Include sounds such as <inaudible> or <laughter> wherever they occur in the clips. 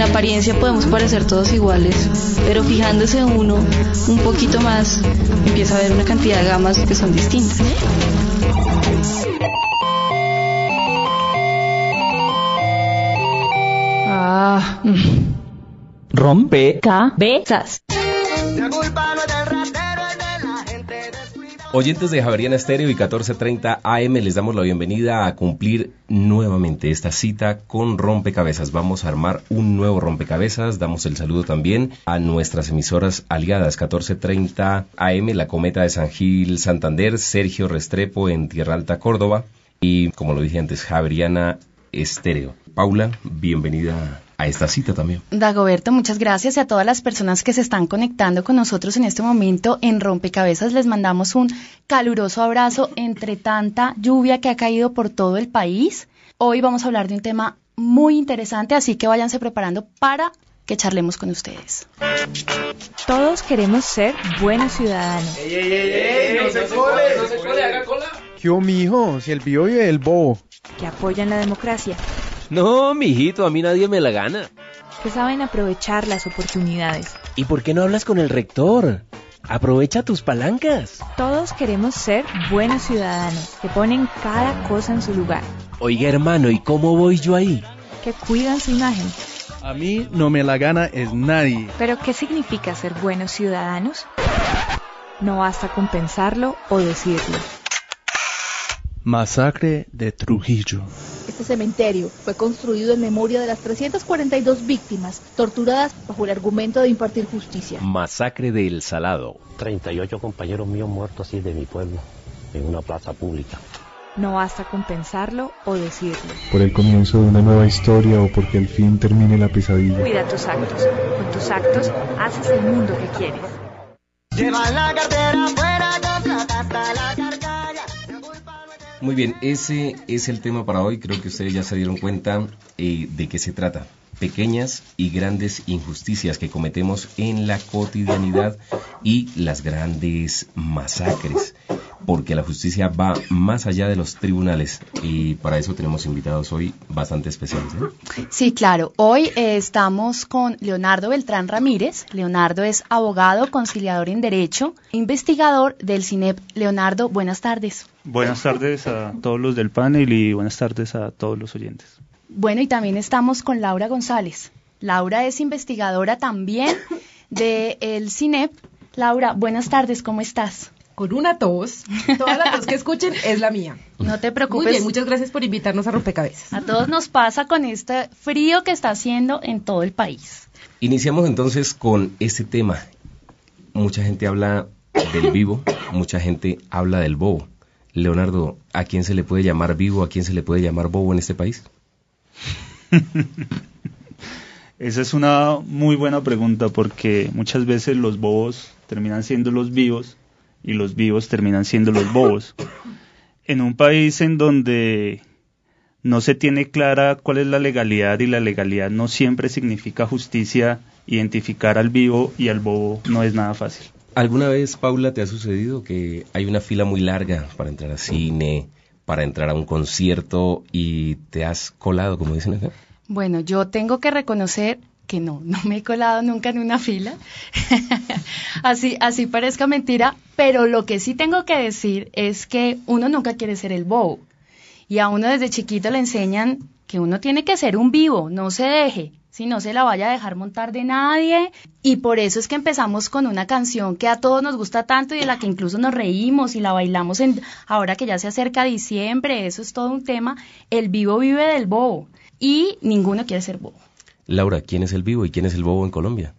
En apariencia podemos parecer todos iguales, pero fijándose uno un poquito más, empieza a ver una cantidad de gamas que son distintas. Ah. mm. Rompe. Cabezas. Oyentes de Javeriana Estéreo y 1430 AM, les damos la bienvenida a cumplir nuevamente esta cita con rompecabezas. Vamos a armar un nuevo rompecabezas. Damos el saludo también a nuestras emisoras aliadas 1430 AM, La Cometa de San Gil, Santander, Sergio Restrepo en Tierra Alta, Córdoba y, como lo dije antes, Javeriana Estéreo. Paula, bienvenida a esta cita también. Dagoberto, muchas gracias y a todas las personas que se están conectando con nosotros en este momento en Rompecabezas. Les mandamos un caluroso abrazo entre tanta lluvia que ha caído por todo el país. Hoy vamos a hablar de un tema muy interesante, así que váyanse preparando para que charlemos con ustedes. Todos queremos ser buenos ciudadanos. ¿Qué hubo, mijo? Si el vivo vive el bobo. Que apoyan la democracia. No, mijito, a mí nadie me la gana. Que saben aprovechar las oportunidades. ¿Y por qué no hablas con el rector? Aprovecha tus palancas. Todos queremos ser buenos ciudadanos, que ponen cada cosa en su lugar. Oiga, hermano, ¿y cómo voy yo ahí? Que cuidan su imagen. A mí no me la gana es nadie. ¿Pero qué significa ser buenos ciudadanos? No basta con pensarlo o decirlo. Masacre de Trujillo. Este cementerio fue construido en memoria de las 342 víctimas torturadas bajo el argumento de impartir justicia. Masacre de El Salado. 38 compañeros míos muertos así de mi pueblo, en una plaza pública. No basta con pensarlo o decirlo. Por el comienzo de una nueva historia o porque al fin termine la pesadilla. Cuida tus actos. Con tus actos haces el mundo que quieres. Lleva la cartera fuera, la. Muy bien, ese es el tema para hoy. Creo que ustedes ya se dieron cuenta eh, de qué se trata. Pequeñas y grandes injusticias que cometemos en la cotidianidad y las grandes masacres. Porque la justicia va más allá de los tribunales y para eso tenemos invitados hoy bastante especiales. ¿eh? Sí, claro. Hoy eh, estamos con Leonardo Beltrán Ramírez. Leonardo es abogado, conciliador en Derecho, investigador del CINEP. Leonardo, buenas tardes. Buenas tardes a todos los del panel y buenas tardes a todos los oyentes. Bueno, y también estamos con Laura González. Laura es investigadora también <laughs> del CINEP. Laura, buenas tardes, ¿cómo estás? Con una tos, todas las tos que escuchen es la mía. No te preocupes. Muy bien, muchas gracias por invitarnos a Rompecabezas. A todos nos pasa con este frío que está haciendo en todo el país. Iniciamos entonces con este tema. Mucha gente habla del vivo, mucha gente habla del bobo. Leonardo, ¿a quién se le puede llamar vivo, a quién se le puede llamar bobo en este país? <laughs> Esa es una muy buena pregunta porque muchas veces los bobos terminan siendo los vivos y los vivos terminan siendo los bobos. En un país en donde no se tiene clara cuál es la legalidad y la legalidad no siempre significa justicia, identificar al vivo y al bobo no es nada fácil. ¿Alguna vez, Paula, te ha sucedido que hay una fila muy larga para entrar a cine, para entrar a un concierto y te has colado, como dicen acá? Bueno, yo tengo que reconocer que no, no me he colado nunca en una fila. <laughs> así, así parezca mentira, pero lo que sí tengo que decir es que uno nunca quiere ser el bobo. Y a uno desde chiquito le enseñan que uno tiene que ser un vivo, no se deje, si no se la vaya a dejar montar de nadie. Y por eso es que empezamos con una canción que a todos nos gusta tanto y de la que incluso nos reímos y la bailamos en, ahora que ya se acerca diciembre, eso es todo un tema. El vivo vive del bobo y ninguno quiere ser bobo. Laura, ¿quién es el vivo y quién es el bobo en Colombia?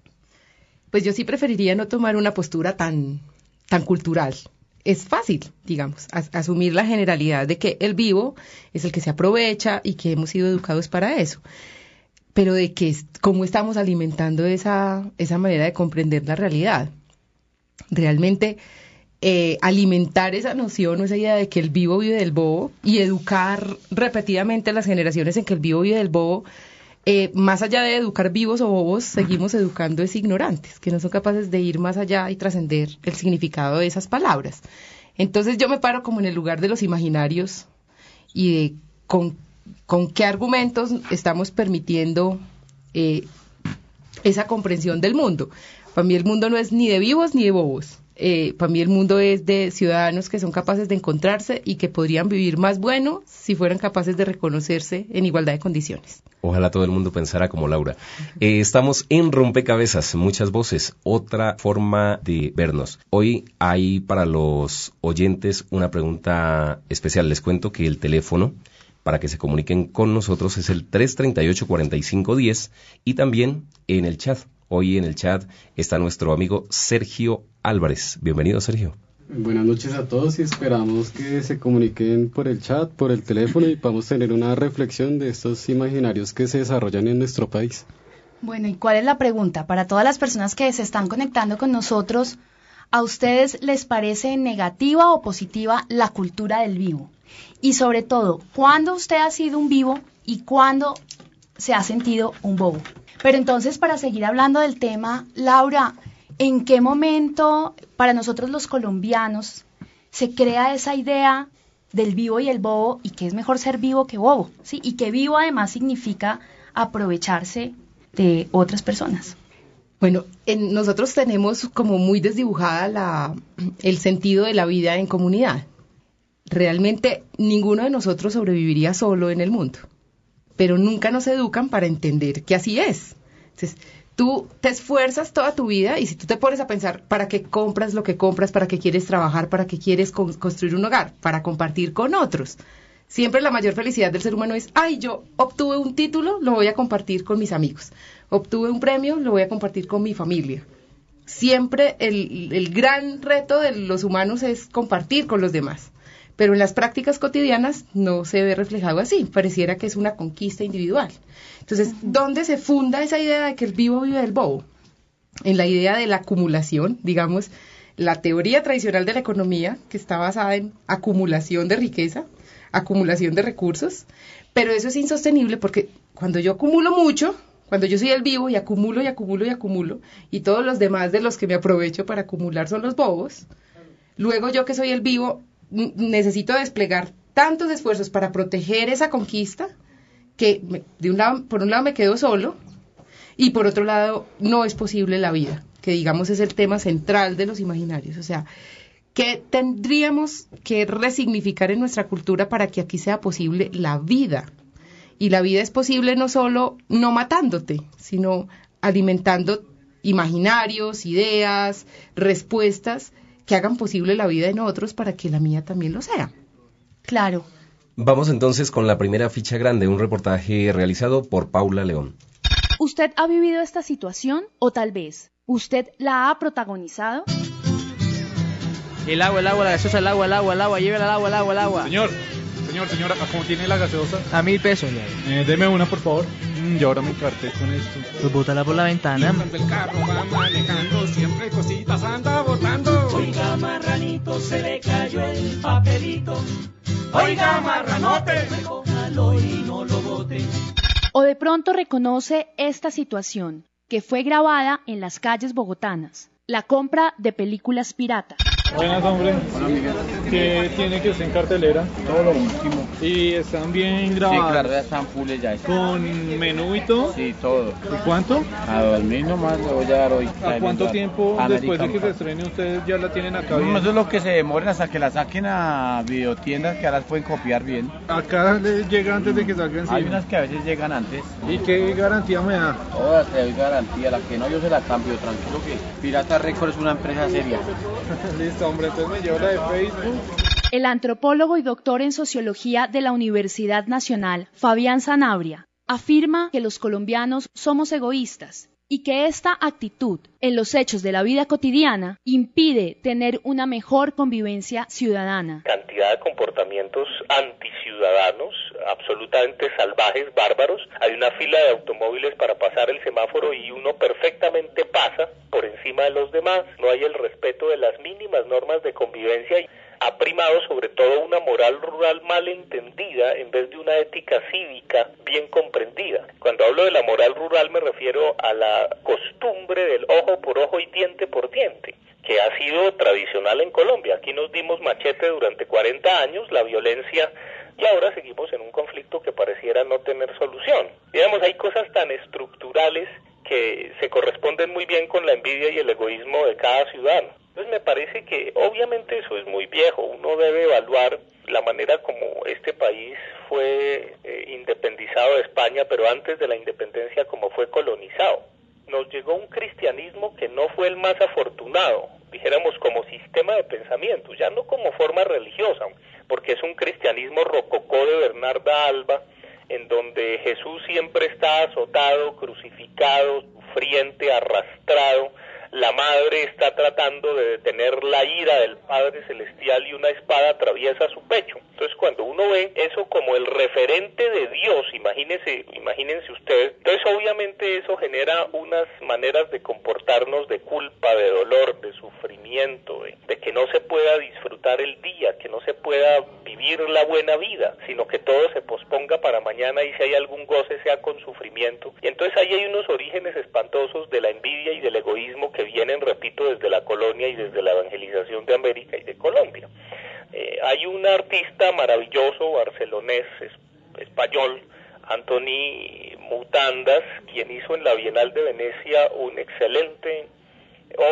Pues yo sí preferiría no tomar una postura tan, tan cultural. Es fácil, digamos, as asumir la generalidad de que el vivo es el que se aprovecha y que hemos sido educados para eso. Pero de que cómo estamos alimentando esa, esa manera de comprender la realidad. Realmente eh, alimentar esa noción o esa idea de que el vivo vive del bobo y educar repetidamente a las generaciones en que el vivo vive del bobo, eh, más allá de educar vivos o bobos, seguimos educando es ignorantes, que no son capaces de ir más allá y trascender el significado de esas palabras. Entonces yo me paro como en el lugar de los imaginarios y de con, con qué argumentos estamos permitiendo eh, esa comprensión del mundo. Para mí el mundo no es ni de vivos ni de bobos. Eh, para mí el mundo es de ciudadanos que son capaces de encontrarse y que podrían vivir más bueno si fueran capaces de reconocerse en igualdad de condiciones. Ojalá todo el mundo pensara como Laura. Eh, estamos en Rompecabezas, muchas voces, otra forma de vernos. Hoy hay para los oyentes una pregunta especial. Les cuento que el teléfono para que se comuniquen con nosotros es el 338-4510 y también en el chat. Hoy en el chat está nuestro amigo Sergio Álvarez. Bienvenido, Sergio. Buenas noches a todos y esperamos que se comuniquen por el chat, por el teléfono y podamos tener una reflexión de estos imaginarios que se desarrollan en nuestro país. Bueno, ¿y cuál es la pregunta? Para todas las personas que se están conectando con nosotros, ¿a ustedes les parece negativa o positiva la cultura del vivo? Y sobre todo, ¿cuándo usted ha sido un vivo y cuándo se ha sentido un bobo? Pero entonces, para seguir hablando del tema, Laura, ¿en qué momento para nosotros los colombianos se crea esa idea del vivo y el bobo y que es mejor ser vivo que bobo? ¿sí? Y que vivo además significa aprovecharse de otras personas. Bueno, en, nosotros tenemos como muy desdibujada la, el sentido de la vida en comunidad. Realmente ninguno de nosotros sobreviviría solo en el mundo pero nunca nos educan para entender que así es. Entonces, tú te esfuerzas toda tu vida y si tú te pones a pensar para qué compras lo que compras, para qué quieres trabajar, para qué quieres construir un hogar, para compartir con otros. Siempre la mayor felicidad del ser humano es, ay, yo obtuve un título, lo voy a compartir con mis amigos. Obtuve un premio, lo voy a compartir con mi familia. Siempre el, el gran reto de los humanos es compartir con los demás pero en las prácticas cotidianas no se ve reflejado así, pareciera que es una conquista individual. Entonces, ¿dónde se funda esa idea de que el vivo vive del bobo? En la idea de la acumulación, digamos, la teoría tradicional de la economía, que está basada en acumulación de riqueza, acumulación de recursos, pero eso es insostenible porque cuando yo acumulo mucho, cuando yo soy el vivo y acumulo y acumulo y acumulo, y todos los demás de los que me aprovecho para acumular son los bobos, luego yo que soy el vivo necesito desplegar tantos esfuerzos para proteger esa conquista que de un lado, por un lado me quedo solo y por otro lado no es posible la vida, que digamos es el tema central de los imaginarios. O sea, ¿qué tendríamos que resignificar en nuestra cultura para que aquí sea posible la vida? Y la vida es posible no solo no matándote, sino alimentando imaginarios, ideas, respuestas que hagan posible la vida en otros para que la mía también lo sea. Claro. Vamos entonces con la primera ficha grande, un reportaje realizado por Paula León. ¿Usted ha vivido esta situación o tal vez usted la ha protagonizado? El agua, el agua, la gaseosa, el agua, el agua, el agua, lleve el agua, el agua, el agua. Señor, señor, señora, ¿cómo tiene la gaseosa? A mil pesos. Eh, deme una, por favor. Mm, yo ahora me encarté con esto. Pues bótala por la ventana. El carro va manejando, siempre cositas anda botando. Oiga, marranito, se le cayó el papelito. Oiga, marranote, recójalo y no lo bote. O de pronto reconoce esta situación, que fue grabada en las calles bogotanas, la compra de películas pirata. Buenas, hombre. ¿Qué tiene que usted en cartelera? Todo lo último. ¿Y están bien grabadas? Sí, claro, ya están fulles ya. ¿Con menú y todo? Sí, todo. ¿Y cuánto? A dos mil nomás le voy a dar hoy. ¿A cuánto tiempo después de que se estrene ustedes ya la tienen acá bien? eso es lo que se demoren hasta que la saquen a videotiendas que ahora pueden copiar bien. ¿Acá les llega antes de que salgan? Hay unas que a veces llegan antes. ¿Y qué garantía me da? Todas te doy garantía. La que no, yo se la cambio. Tranquilo que Pirata Record es una empresa seria. <laughs> Listo, Facebook. El antropólogo y doctor en sociología de la Universidad Nacional, Fabián Sanabria, afirma que los colombianos somos egoístas y que esta actitud en los hechos de la vida cotidiana impide tener una mejor convivencia ciudadana. Cantidad de comportamientos anticiudadanos, absolutamente salvajes, bárbaros. Hay una fila de automóviles para pasar el semáforo y uno perfectamente pasa por encima de los demás. No hay el respeto de las mínimas normas de convivencia ha primado sobre todo una moral rural mal entendida en vez de una ética cívica bien comprendida. Cuando hablo de la moral rural me refiero a la costumbre del ojo por ojo y diente por diente que ha sido tradicional en Colombia. Aquí nos dimos machete durante 40 años, la violencia y ahora seguimos en un conflicto que pareciera no tener solución. Digamos, hay cosas tan estructurales que se corresponden muy bien con la envidia y el egoísmo de cada ciudadano. Entonces me parece que obviamente eso es muy viejo, uno debe evaluar la manera como este país fue eh, independizado de España, pero antes de la independencia como fue colonizado. Nos llegó un cristianismo que no fue el más afortunado, dijéramos como sistema de pensamiento, ya no como forma religiosa, porque es un cristianismo rococó de Bernarda Alba, en donde Jesús siempre está azotado, crucificado, sufriente, arrastrado, la madre está tratando de detener la ira del Padre Celestial y una espada atraviesa su pecho. Entonces cuando uno ve eso como el referente de Dios, imagínense, imagínense ustedes, entonces obviamente eso genera unas maneras de comportarnos de culpa, de dolor, de sufrimiento, de, de que no se pueda disfrutar el día, que no se pueda vivir la buena vida, sino que todo se posponga para mañana y si hay algún goce sea con sufrimiento. Y entonces ahí hay unos orígenes espantosos de la envidia y del egoísmo que vienen, repito, desde la colonia y desde la evangelización de América y de Colombia. Eh, hay un artista maravilloso barcelonés, es- español, Anthony Mutandas, quien hizo en la Bienal de Venecia un excelente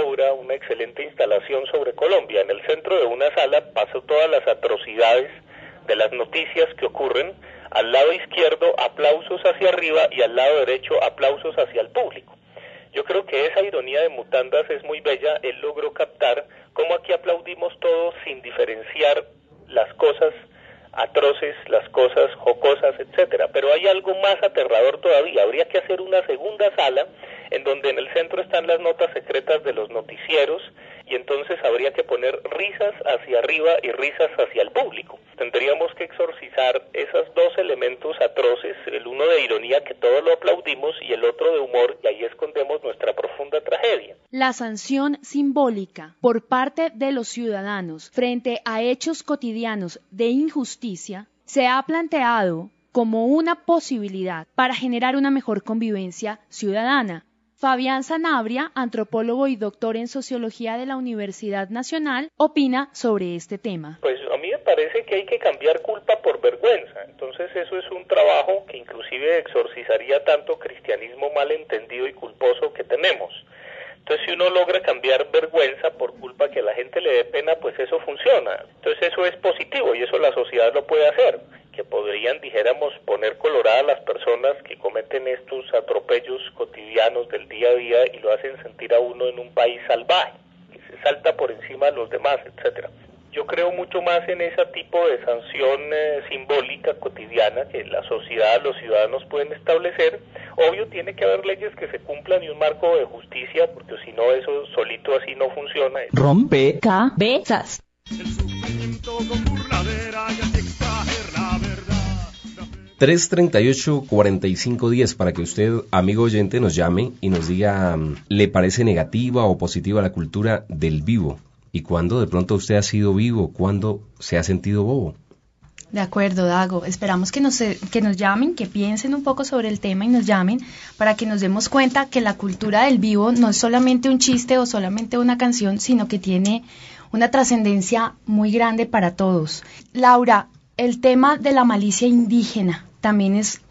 obra, una excelente instalación sobre Colombia. En el centro de una sala pasó todas las atrocidades de las noticias que ocurren. Al lado izquierdo aplausos hacia arriba y al lado derecho aplausos hacia el público. Yo creo que esa ironía de Mutandas es muy bella. Él logró captar cómo aquí aplaudimos todos sin diferenciar las cosas atroces, las cosas jocosas, etcétera. Pero hay algo más aterrador todavía. Habría que hacer una segunda sala en donde en el centro están las notas secretas de los noticieros y entonces habría que poner risas hacia arriba y risas hacia el público. Tendríamos que exorcizar esos dos elementos atroces, el uno de ironía que todos lo aplaudimos y el otro de humor y ahí escondemos nuestra profunda tragedia. La sanción simbólica por parte de los ciudadanos frente a hechos cotidianos de injusticia se ha planteado como una posibilidad para generar una mejor convivencia ciudadana. Fabián Sanabria, antropólogo y doctor en sociología de la Universidad Nacional, opina sobre este tema. Pues a mí me parece que hay que cambiar culpa por vergüenza. Entonces eso es un trabajo que inclusive exorcizaría tanto cristianismo malentendido y culposo que tenemos. Entonces si uno logra cambiar vergüenza por culpa que a la gente le dé pena, pues eso funciona. Entonces eso es positivo y eso la sociedad lo puede hacer. Que podrían, dijéramos, poner colorada a las personas que cometen estos atropellos cotidianos del día a día y lo hacen sentir a uno en un país salvaje, que se salta por encima de los demás, etcétera. Yo creo mucho más en ese tipo de sanción eh, simbólica cotidiana que la sociedad, los ciudadanos pueden establecer. Obvio, tiene que haber leyes que se cumplan y un marco de justicia, porque si no, eso solito así no funciona. Rompe cabezas. con burladera y 338-4510 para que usted, amigo oyente, nos llame y nos diga, mm, ¿le parece negativa o positiva la cultura del vivo? ¿Y cuándo de pronto usted ha sido vivo? ¿Cuándo se ha sentido bobo? De acuerdo, Dago. Esperamos que nos, eh, que nos llamen, que piensen un poco sobre el tema y nos llamen para que nos demos cuenta que la cultura del vivo no es solamente un chiste o solamente una canción, sino que tiene una trascendencia muy grande para todos. Laura, el tema de la malicia indígena también es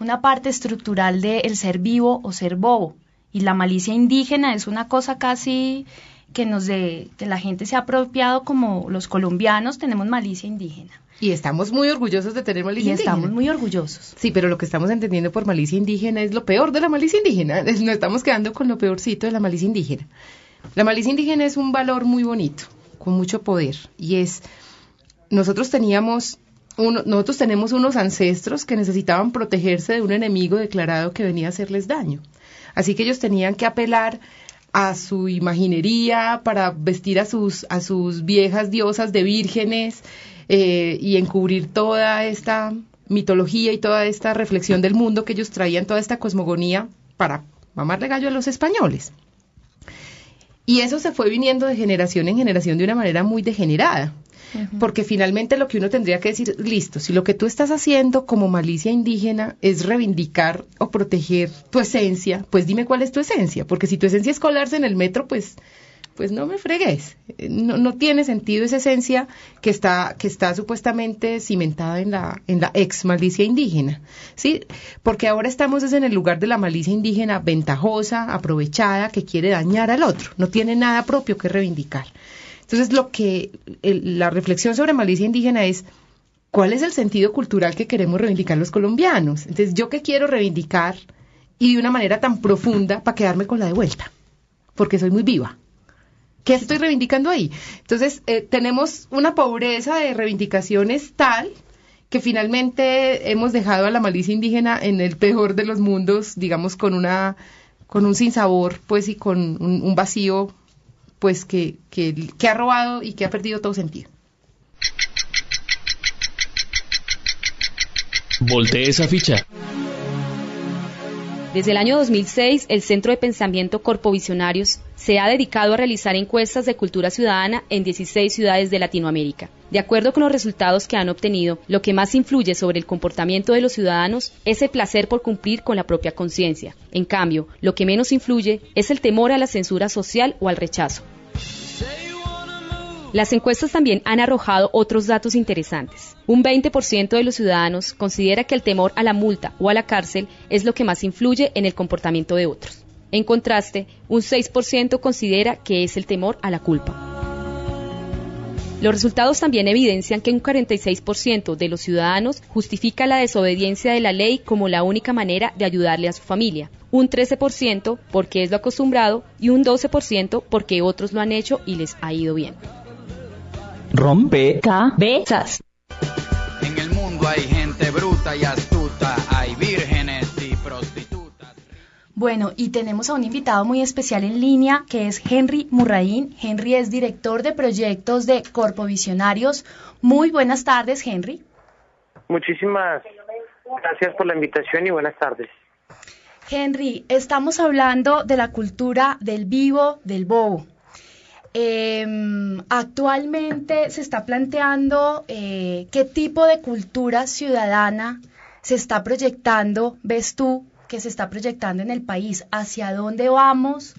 una parte estructural del ser vivo o ser bobo. Y la malicia indígena es una cosa casi que nos de, que la gente se ha apropiado como los colombianos tenemos malicia indígena. Y estamos muy orgullosos de tener malicia Y indígena. estamos muy orgullosos. Sí, pero lo que estamos entendiendo por malicia indígena es lo peor de la malicia indígena. <laughs> Nos estamos quedando con lo peorcito de la malicia indígena. La malicia indígena es un valor muy bonito, con mucho poder. Y es, nosotros teníamos, uno- nosotros tenemos unos ancestros que necesitaban protegerse de un enemigo declarado que venía a hacerles daño. Así que ellos tenían que apelar a su imaginería para vestir a sus, a sus viejas diosas de vírgenes eh, y encubrir toda esta mitología y toda esta reflexión del mundo que ellos traían, toda esta cosmogonía para mamarle gallo a los españoles. Y eso se fue viniendo de generación en generación de una manera muy degenerada. Porque finalmente lo que uno tendría que decir, listo, si lo que tú estás haciendo como malicia indígena es reivindicar o proteger tu esencia, pues dime cuál es tu esencia, porque si tu esencia es colarse en el metro, pues pues no me fregues. No, no tiene sentido esa esencia que está, que está supuestamente cimentada en la, en la ex malicia indígena. ¿sí? Porque ahora estamos en el lugar de la malicia indígena ventajosa, aprovechada, que quiere dañar al otro. No tiene nada propio que reivindicar. Entonces, lo que la reflexión sobre malicia indígena es cuál es el sentido cultural que queremos reivindicar los colombianos. Entonces, yo qué quiero reivindicar y de una manera tan profunda para quedarme con la de vuelta, porque soy muy viva. ¿Qué estoy reivindicando ahí? Entonces, eh, tenemos una pobreza de reivindicaciones tal que finalmente hemos dejado a la malicia indígena en el peor de los mundos, digamos, con una con un sinsabor, pues, y con un vacío pues que, que, ha robado y que ha perdido todo sentido. Voltee esa ficha. Desde el año 2006, el Centro de Pensamiento Corpovisionarios se ha dedicado a realizar encuestas de cultura ciudadana en 16 ciudades de Latinoamérica. De acuerdo con los resultados que han obtenido, lo que más influye sobre el comportamiento de los ciudadanos es el placer por cumplir con la propia conciencia. En cambio, lo que menos influye es el temor a la censura social o al rechazo. Las encuestas también han arrojado otros datos interesantes. Un 20% de los ciudadanos considera que el temor a la multa o a la cárcel es lo que más influye en el comportamiento de otros. En contraste, un 6% considera que es el temor a la culpa. Los resultados también evidencian que un 46% de los ciudadanos justifica la desobediencia de la ley como la única manera de ayudarle a su familia, un 13% porque es lo acostumbrado y un 12% porque otros lo han hecho y les ha ido bien. Rompe cabezas. En el mundo hay gente bruta y astuta, hay vírgenes y prostitutas. Bueno, y tenemos a un invitado muy especial en línea que es Henry Murraín. Henry es director de proyectos de Corpovisionarios. Muy buenas tardes, Henry. Muchísimas gracias por la invitación y buenas tardes. Henry, estamos hablando de la cultura del vivo, del bobo. Em, actualmente se está planteando eh, qué tipo de cultura ciudadana se está proyectando, ves tú, que se está proyectando en el país, hacia dónde vamos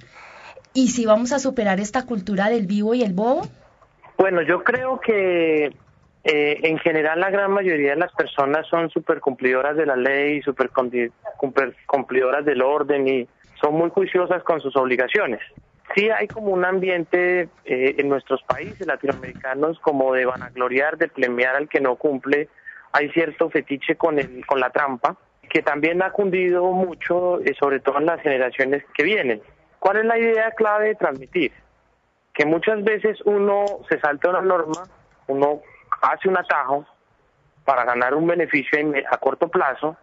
y si vamos a superar esta cultura del vivo y el bobo. Bueno, yo creo que eh, en general la gran mayoría de las personas son súper cumplidoras de la ley, súper cumplidoras del orden y son muy juiciosas con sus obligaciones sí hay como un ambiente eh, en nuestros países latinoamericanos como de vanagloriar, de plemear al que no cumple. Hay cierto fetiche con, el, con la trampa que también ha cundido mucho, eh, sobre todo en las generaciones que vienen. ¿Cuál es la idea clave de transmitir? Que muchas veces uno se salta una norma, uno hace un atajo para ganar un beneficio a corto plazo,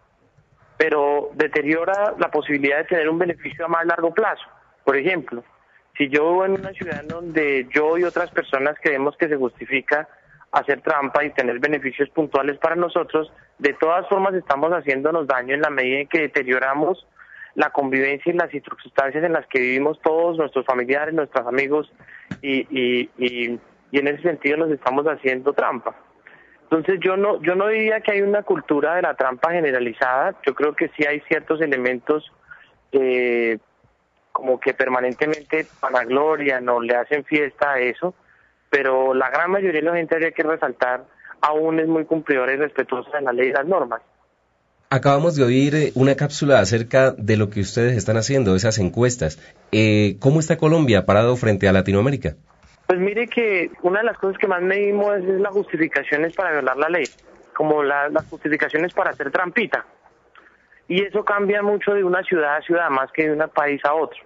pero deteriora la posibilidad de tener un beneficio a más largo plazo. Por ejemplo, si yo vivo en una ciudad donde yo y otras personas creemos que se justifica hacer trampa y tener beneficios puntuales para nosotros, de todas formas estamos haciéndonos daño en la medida en que deterioramos la convivencia y las circunstancias en las que vivimos todos, nuestros familiares, nuestros amigos, y, y, y, en ese sentido nos estamos haciendo trampa. Entonces yo no, yo no diría que hay una cultura de la trampa generalizada, yo creo que sí hay ciertos elementos eh, como que permanentemente gloria, no le hacen fiesta a eso, pero la gran mayoría de la gente habría que resaltar aún es muy cumplidora y respetuosa de la ley y las normas. Acabamos de oír eh, una cápsula acerca de lo que ustedes están haciendo, esas encuestas. Eh, ¿Cómo está Colombia parado frente a Latinoamérica? Pues mire que una de las cosas que más medimos es las justificaciones para violar la ley, como las justificaciones para hacer trampita. Y eso cambia mucho de una ciudad a ciudad, más que de un país a otro.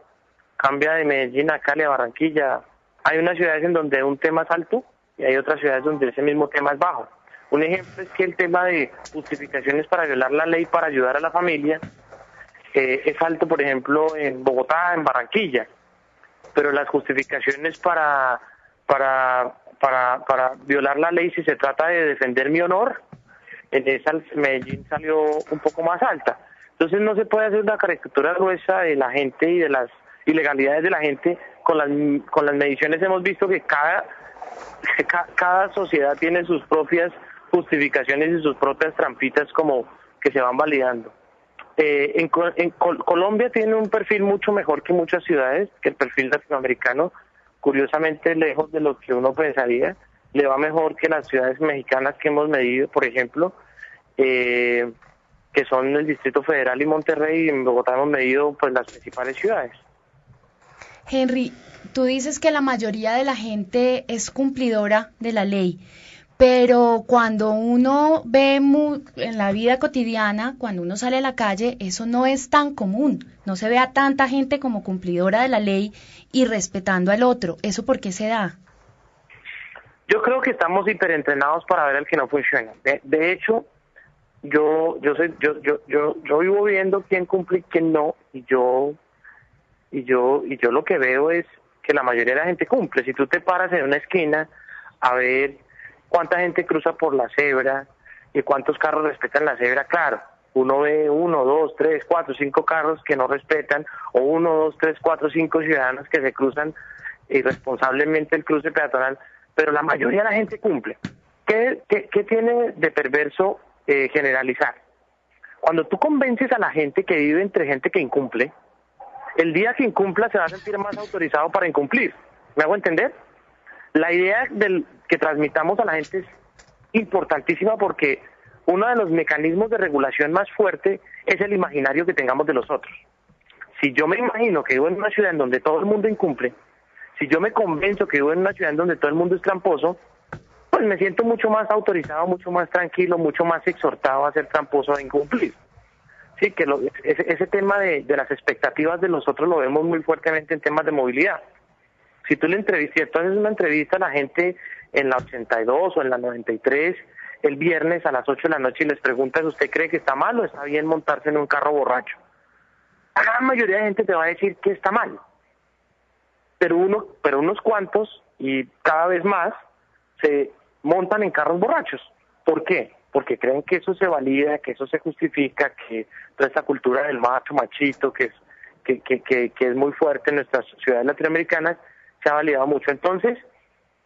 Cambia de Medellín a Cali, a Barranquilla. Hay unas ciudades en donde un tema es alto y hay otras ciudades donde ese mismo tema es bajo. Un ejemplo es que el tema de justificaciones para violar la ley para ayudar a la familia eh, es alto, por ejemplo, en Bogotá, en Barranquilla. Pero las justificaciones para, para, para, para violar la ley, si se trata de defender mi honor, en esa Medellín salió un poco más alta. Entonces no se puede hacer una caricatura gruesa de la gente y de las ilegalidades de la gente con las, con las mediciones hemos visto que cada, <laughs> ca- cada sociedad tiene sus propias justificaciones y sus propias trampitas como que se van validando. Eh, en, en Col- Colombia tiene un perfil mucho mejor que muchas ciudades, que el perfil latinoamericano, curiosamente lejos de lo que uno pensaría, le va mejor que las ciudades mexicanas que hemos medido, por ejemplo, eh, que son el Distrito Federal y Monterrey, y en Bogotá hemos medido pues las principales ciudades. Henry, tú dices que la mayoría de la gente es cumplidora de la ley, pero cuando uno ve mu- en la vida cotidiana, cuando uno sale a la calle, eso no es tan común. No se ve a tanta gente como cumplidora de la ley y respetando al otro. ¿Eso por qué se da? Yo creo que estamos hiperentrenados para ver el que no funciona. De, de hecho, yo yo soy yo yo yo yo vivo viendo quién cumple y quién no y yo y yo y yo lo que veo es que la mayoría de la gente cumple. Si tú te paras en una esquina a ver cuánta gente cruza por la cebra y cuántos carros respetan la cebra, claro, uno ve uno, dos, tres, cuatro, cinco carros que no respetan o uno, dos, tres, cuatro, cinco ciudadanos que se cruzan irresponsablemente el cruce peatonal, pero la mayoría de la gente cumple. ¿Qué, qué, qué tiene de perverso eh, generalizar? Cuando tú convences a la gente que vive entre gente que incumple, el día que incumpla se va a sentir más autorizado para incumplir. ¿Me hago entender? La idea del que transmitamos a la gente es importantísima porque uno de los mecanismos de regulación más fuerte es el imaginario que tengamos de los otros. Si yo me imagino que vivo en una ciudad en donde todo el mundo incumple, si yo me convenzo que vivo en una ciudad en donde todo el mundo es tramposo, pues me siento mucho más autorizado, mucho más tranquilo, mucho más exhortado a ser tramposo, a incumplir. Sí, que lo- ese, ese tema de, las expectativas de nosotros lo vemos muy fuertemente en temas de movilidad. Si tú le entrevistas, si tú haces una entrevista a la gente en la 82 o en la 93, el viernes a las 8 de la noche y les preguntas, ¿usted cree que está mal o está bien montarse en un carro borracho? La gran mayoría de gente te va a decir que está mal. Pero, uno, pero unos cuantos, y cada vez más, se montan en carros borrachos. ¿Por qué? Porque creen que eso se valida, que eso se justifica, que toda esta cultura del macho, machito, que es, que, que, que, que es muy fuerte en nuestras ciudades latinoamericanas, se ha validado mucho. Entonces,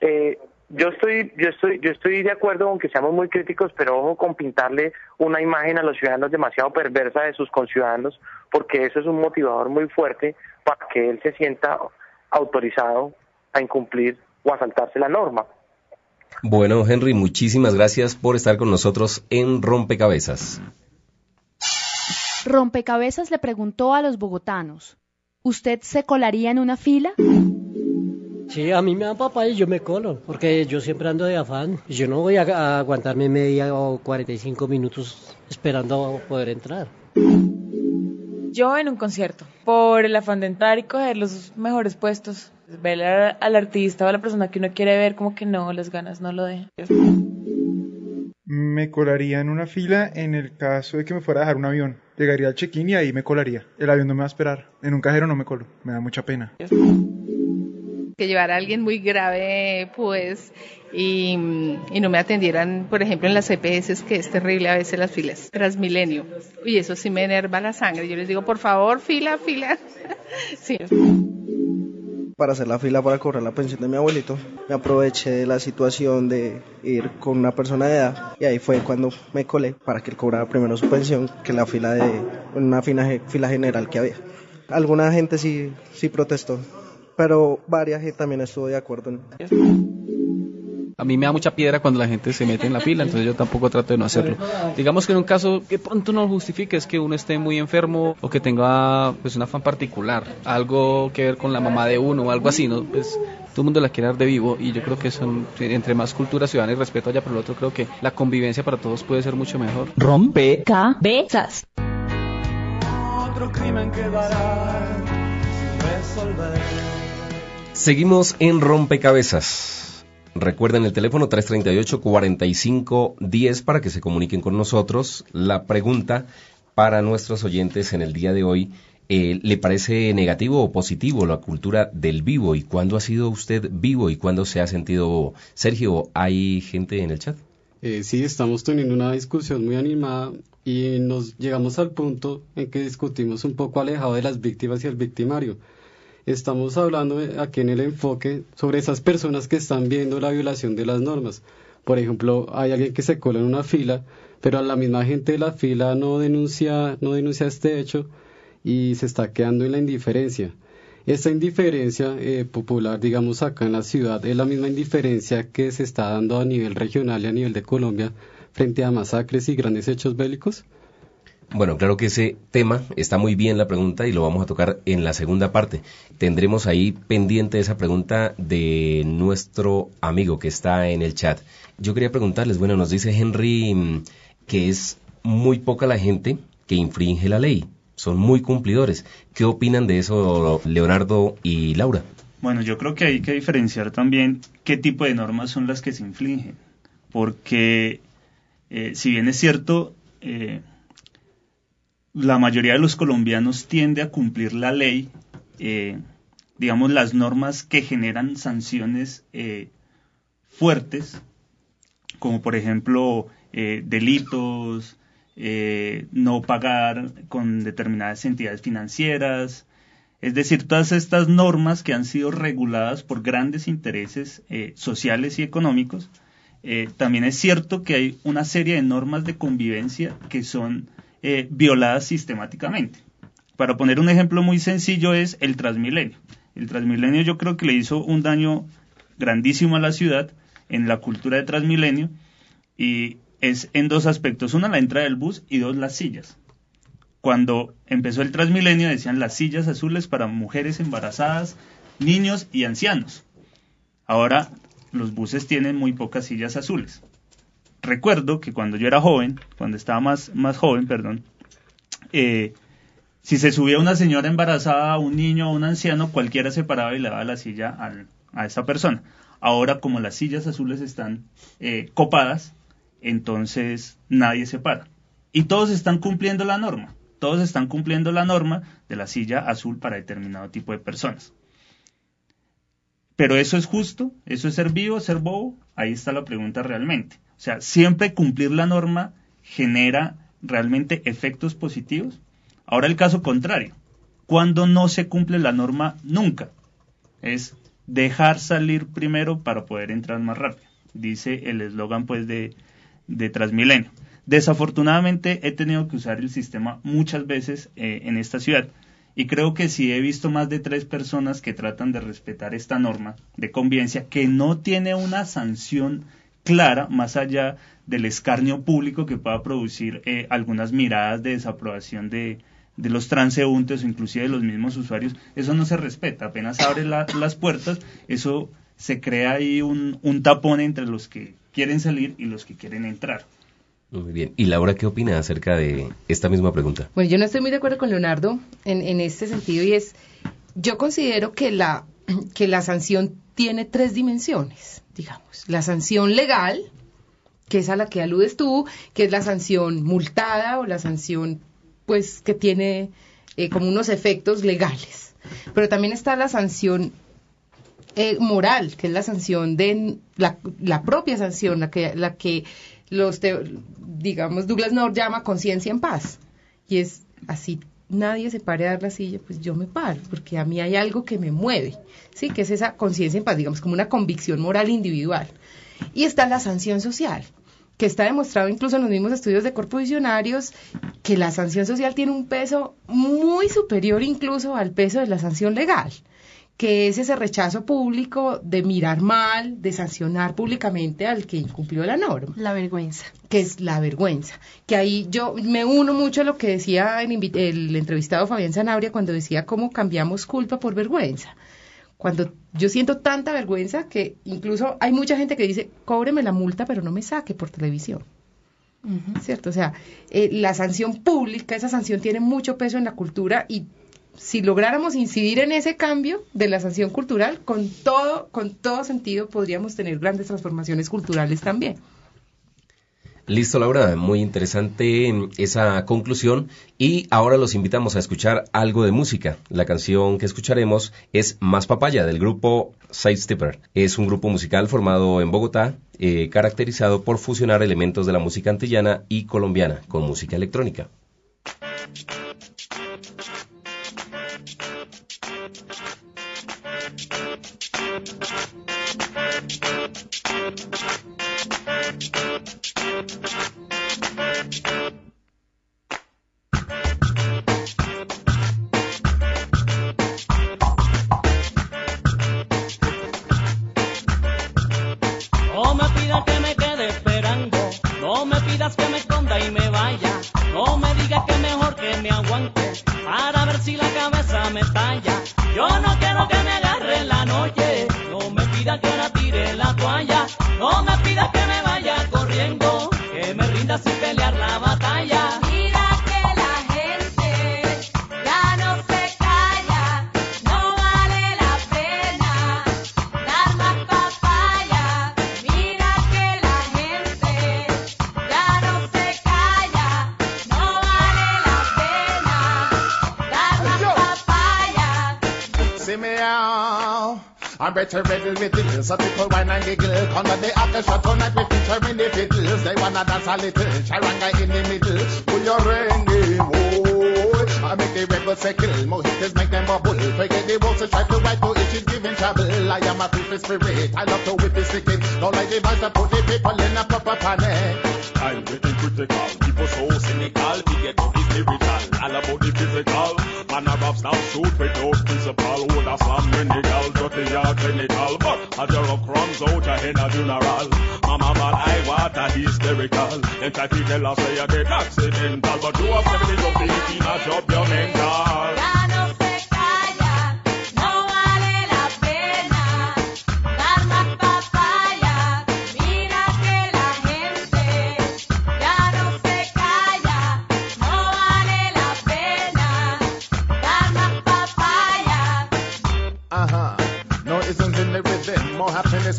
eh, yo estoy, yo estoy, yo estoy de acuerdo con que seamos muy críticos, pero ojo con pintarle una imagen a los ciudadanos demasiado perversa de sus conciudadanos, porque eso es un motivador muy fuerte para que él se sienta autorizado a incumplir o a saltarse la norma. Bueno, Henry, muchísimas gracias por estar con nosotros en Rompecabezas. Rompecabezas le preguntó a los bogotanos, ¿usted se colaría en una fila? Sí, a mí me dan papá y yo me colo, porque yo siempre ando de afán. Yo no voy a, a aguantarme media o 45 minutos esperando a poder entrar. Yo en un concierto, por el afán de entrar y coger los mejores puestos. Ver al, al artista o a la persona que uno quiere ver, como que no, las ganas no lo dejan. Me colaría en una fila en el caso de que me fuera a dejar un avión. Llegaría al check-in y ahí me colaría. El avión no me va a esperar. En un cajero no me colo. Me da mucha pena. que llevara a alguien muy grave, pues, y, y no me atendieran, por ejemplo, en las EPS, que es terrible a veces las filas, Transmilenio. Y eso sí me enerva la sangre. Yo les digo, por favor, fila, fila. <laughs> sí. Para hacer la fila para cobrar la pensión de mi abuelito. Me aproveché de la situación de ir con una persona de edad y ahí fue cuando me colé para que él cobrara primero su pensión que la fila de una fila, general que había. Alguna gente sí, sí protestó, pero varias también estuvo de acuerdo. En... A mí me da mucha piedra cuando la gente se mete en la fila, entonces yo tampoco trato de no hacerlo. Digamos que en un caso que pronto no lo justifique es que uno esté muy enfermo o que tenga pues un afán particular, algo que ver con la mamá de uno o algo así, ¿no? Pues todo el mundo la quiere dar de vivo y yo creo que son entre más cultura ciudadana y respeto haya por el otro, creo que la convivencia para todos puede ser mucho mejor. Rompe cabezas. Otro crimen quedará sin resolver. Seguimos en Rompecabezas. Recuerden el teléfono 338-4510 para que se comuniquen con nosotros. La pregunta para nuestros oyentes en el día de hoy, eh, ¿le parece negativo o positivo la cultura del vivo? ¿Y cuándo ha sido usted vivo y cuándo se ha sentido Sergio? ¿Hay gente en el chat? Eh, sí, estamos teniendo una discusión muy animada y nos llegamos al punto en que discutimos un poco alejado de las víctimas y el victimario. Estamos hablando aquí en el enfoque sobre esas personas que están viendo la violación de las normas. Por ejemplo, hay alguien que se cola en una fila, pero a la misma gente de la fila no denuncia, no denuncia este hecho y se está quedando en la indiferencia. Esta indiferencia eh, popular, digamos acá en la ciudad, es la misma indiferencia que se está dando a nivel regional y a nivel de Colombia frente a masacres y grandes hechos bélicos. Bueno, claro que ese tema está muy bien la pregunta y lo vamos a tocar en la segunda parte. Tendremos ahí pendiente esa pregunta de nuestro amigo que está en el chat. Yo quería preguntarles, bueno, nos dice Henry mm, que es muy poca la gente que infringe la ley, son muy cumplidores. ¿Qué opinan de eso Leonardo y Laura? Bueno, yo creo que hay que diferenciar también qué tipo de normas son las que se infligen, porque eh, si bien es cierto, eh, la mayoría de los colombianos tiende a cumplir la ley, eh, digamos, las normas que generan sanciones eh, fuertes, como por ejemplo eh, delitos, no pagar con determinadas entidades financieras, es decir, todas estas normas que han sido reguladas por grandes intereses sociales y económicos, también es cierto que hay una serie de normas de convivencia que son eh, violadas sistemáticamente. Para poner un ejemplo muy sencillo es el Transmilenio. El Transmilenio yo creo que le hizo un daño grandísimo a la ciudad en la cultura de Transmilenio y es en dos aspectos. Una, la entrada del bus y dos, las sillas. Cuando empezó el Transmilenio decían las sillas azules para mujeres embarazadas, niños y ancianos. Ahora los buses tienen muy pocas sillas azules. Recuerdo que cuando yo era joven, cuando estaba más, más joven, perdón, eh, si se subía una señora embarazada, un niño o un anciano, cualquiera se paraba y le daba la silla a esta persona. Ahora, como las sillas azules están eh, copadas, entonces nadie se para. Y todos están cumpliendo la norma. Todos están cumpliendo la norma de la silla azul para determinado tipo de personas. Pero eso es justo, eso es ser vivo, ser bobo, ahí está la pregunta realmente. O sea, siempre cumplir la norma genera realmente efectos positivos. Ahora el caso contrario, cuando no se cumple la norma nunca, es dejar salir primero para poder entrar más rápido, dice el eslogan pues de, de Transmilenio. Desafortunadamente he tenido que usar el sistema muchas veces eh, en esta ciudad y creo que sí he visto más de tres personas que tratan de respetar esta norma de convivencia que no tiene una sanción clara más allá del escarnio público que pueda producir eh, algunas miradas de desaprobación de, de los transeúntes o inclusive de los mismos usuarios. Eso no se respeta. Apenas abre la- las puertas, eso se crea ahí un, un tapón entre los que quieren salir y los que quieren entrar. Muy bien. ¿Y Laura qué opina acerca de esta misma pregunta? Bueno, yo no estoy muy de acuerdo con Leonardo en, en este sentido y es, yo considero que la, que la sanción tiene tres dimensiones, digamos. La sanción legal, que es a la que aludes tú, que es la sanción multada o la sanción, pues, que tiene eh, como unos efectos legales. Pero también está la sanción eh, moral, que es la sanción de la, la propia sanción, la que, la que los, digamos, Douglas North llama conciencia en paz. Y es así, nadie se pare a dar la silla, pues yo me paro, porque a mí hay algo que me mueve, ¿sí? Que es esa conciencia en paz, digamos, como una convicción moral individual. Y está la sanción social, que está demostrado incluso en los mismos estudios de corpus visionarios, que la sanción social tiene un peso muy superior incluso al peso de la sanción legal que es ese rechazo público de mirar mal, de sancionar públicamente al que incumplió la norma. La vergüenza. Que es la vergüenza. Que ahí yo me uno mucho a lo que decía el, el entrevistado Fabián Zanabria cuando decía cómo cambiamos culpa por vergüenza. Cuando yo siento tanta vergüenza que incluso hay mucha gente que dice, cóbreme la multa, pero no me saque por televisión. ¿Cierto? O sea, eh, la sanción pública, esa sanción tiene mucho peso en la cultura y si lográramos incidir en ese cambio de la sanción cultural, con todo, con todo sentido podríamos tener grandes transformaciones culturales también. Listo, Laura, muy interesante esa conclusión. Y ahora los invitamos a escuchar algo de música. La canción que escucharemos es Más Papaya del grupo Sidestepper. Es un grupo musical formado en Bogotá, eh, caracterizado por fusionar elementos de la música antillana y colombiana con música electrónica. Better riddle with it, so people whine and giggle. Come on the after shot tonight, we featuring the fiddles. They wanna dance a little, charanga in the middle. Pull your ring, oh. I make the rebels say kill, mojitos make them bubble. Forget the rules, so try to write to it is giving trouble. I am a free spirit, I love to whip it stick. Don't like the vibes that put the people in a proper panic. I'm getting critical. People so cynical. We get to be spiritual. All about the physical. Man a rap now shoot without principle. Would a slam when the gal dirty or clinical. But a jar of crumbs out a in a funeral. Mama man I a hysterical. Them try to tell us say you get accidental. But you have never been thinking a job your mental.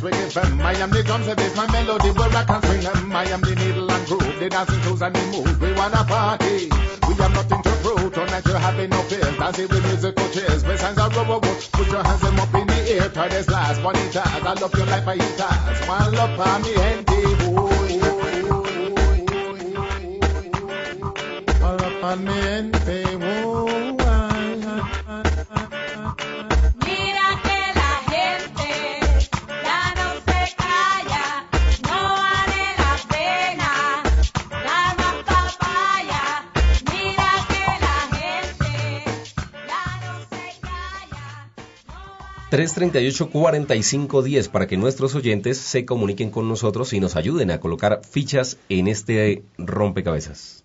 Give them. I am the drums of this, my melody where I can swing them. I am the needle and groove, the dancing tools and the moves. We wanna party, we have nothing to prove. Tonight you're having no fears, dancing with musical chairs. When signs are rubber, wood. put your hands up in the air. Try this last, bonitas, I love you like fajitas. One love for me, gente. One love for me, 338-4510 para que nuestros oyentes se comuniquen con nosotros y nos ayuden a colocar fichas en este rompecabezas.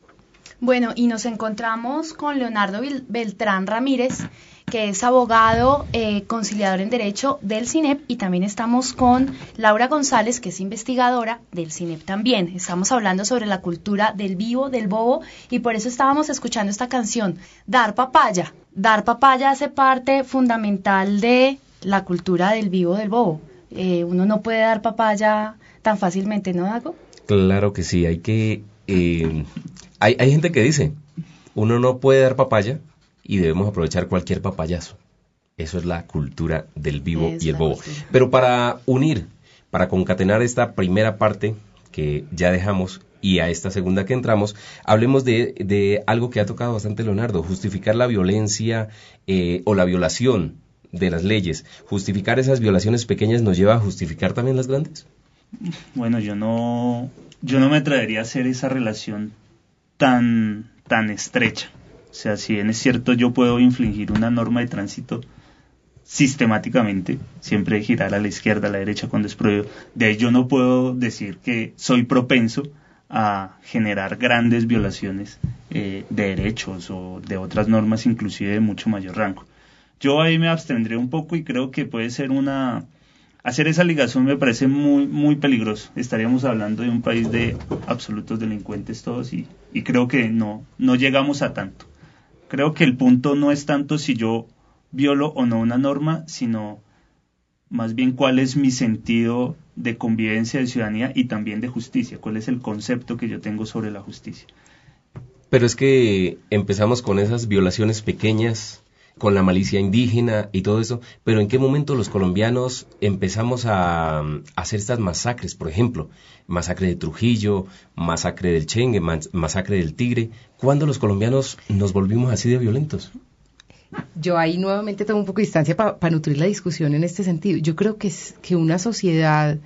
Bueno, y nos encontramos con Leonardo Beltrán Ramírez, que es abogado eh, conciliador en Derecho del CINEP, y también estamos con Laura González, que es investigadora del CINEP también. Estamos hablando sobre la cultura del vivo, del bobo, y por eso estábamos escuchando esta canción, Dar Papaya. Dar Papaya hace parte fundamental de la cultura del vivo, del bobo. Eh, uno no puede dar papaya tan fácilmente, ¿no, Dago? Claro que sí, hay que... eh, hay, hay gente que dice, uno no puede dar papaya y debemos aprovechar cualquier papayazo. Eso es la cultura del vivo Es y el bobo. Pero para unir, para concatenar esta primera parte que ya dejamos y a esta segunda que entramos, hablemos de, de algo que ha tocado bastante Leonardo, justificar la violencia eh, o la violación de las leyes. Justificar esas violaciones pequeñas nos lleva a justificar también las grandes. Bueno, yo no, yo no me atrevería a hacer esa relación tan, tan estrecha. O sea, si bien es cierto, yo puedo infligir una norma de tránsito sistemáticamente, siempre girar a la izquierda, a la derecha cuando es prohibido. De ahí yo no puedo decir que soy propenso a generar grandes violaciones eh, de derechos o de otras normas, inclusive de mucho mayor rango. Yo ahí me abstendré un poco y creo que puede ser una, hacer esa ligación me parece muy muy peligroso. Estaríamos hablando de un país de absolutos delincuentes todos y, y creo que no no llegamos a tanto. Creo que el punto no es tanto si yo violo o no una norma, sino más bien cuál es mi sentido de convivencia, de ciudadanía y también de justicia. ¿Cuál es el concepto que yo tengo sobre la justicia? Pero es que empezamos con esas violaciones pequeñas, con la malicia indígena y todo eso, pero ¿en qué momento los colombianos empezamos a, a hacer estas masacres? Por ejemplo, masacre de Trujillo, masacre del Chengue, mas- masacre del Tigre. ¿Cuándo los colombianos nos volvimos así de violentos? Yo ahí nuevamente tomo un poco de distancia para nutrir la discusión en este sentido. Yo creo que, es, que una sociedad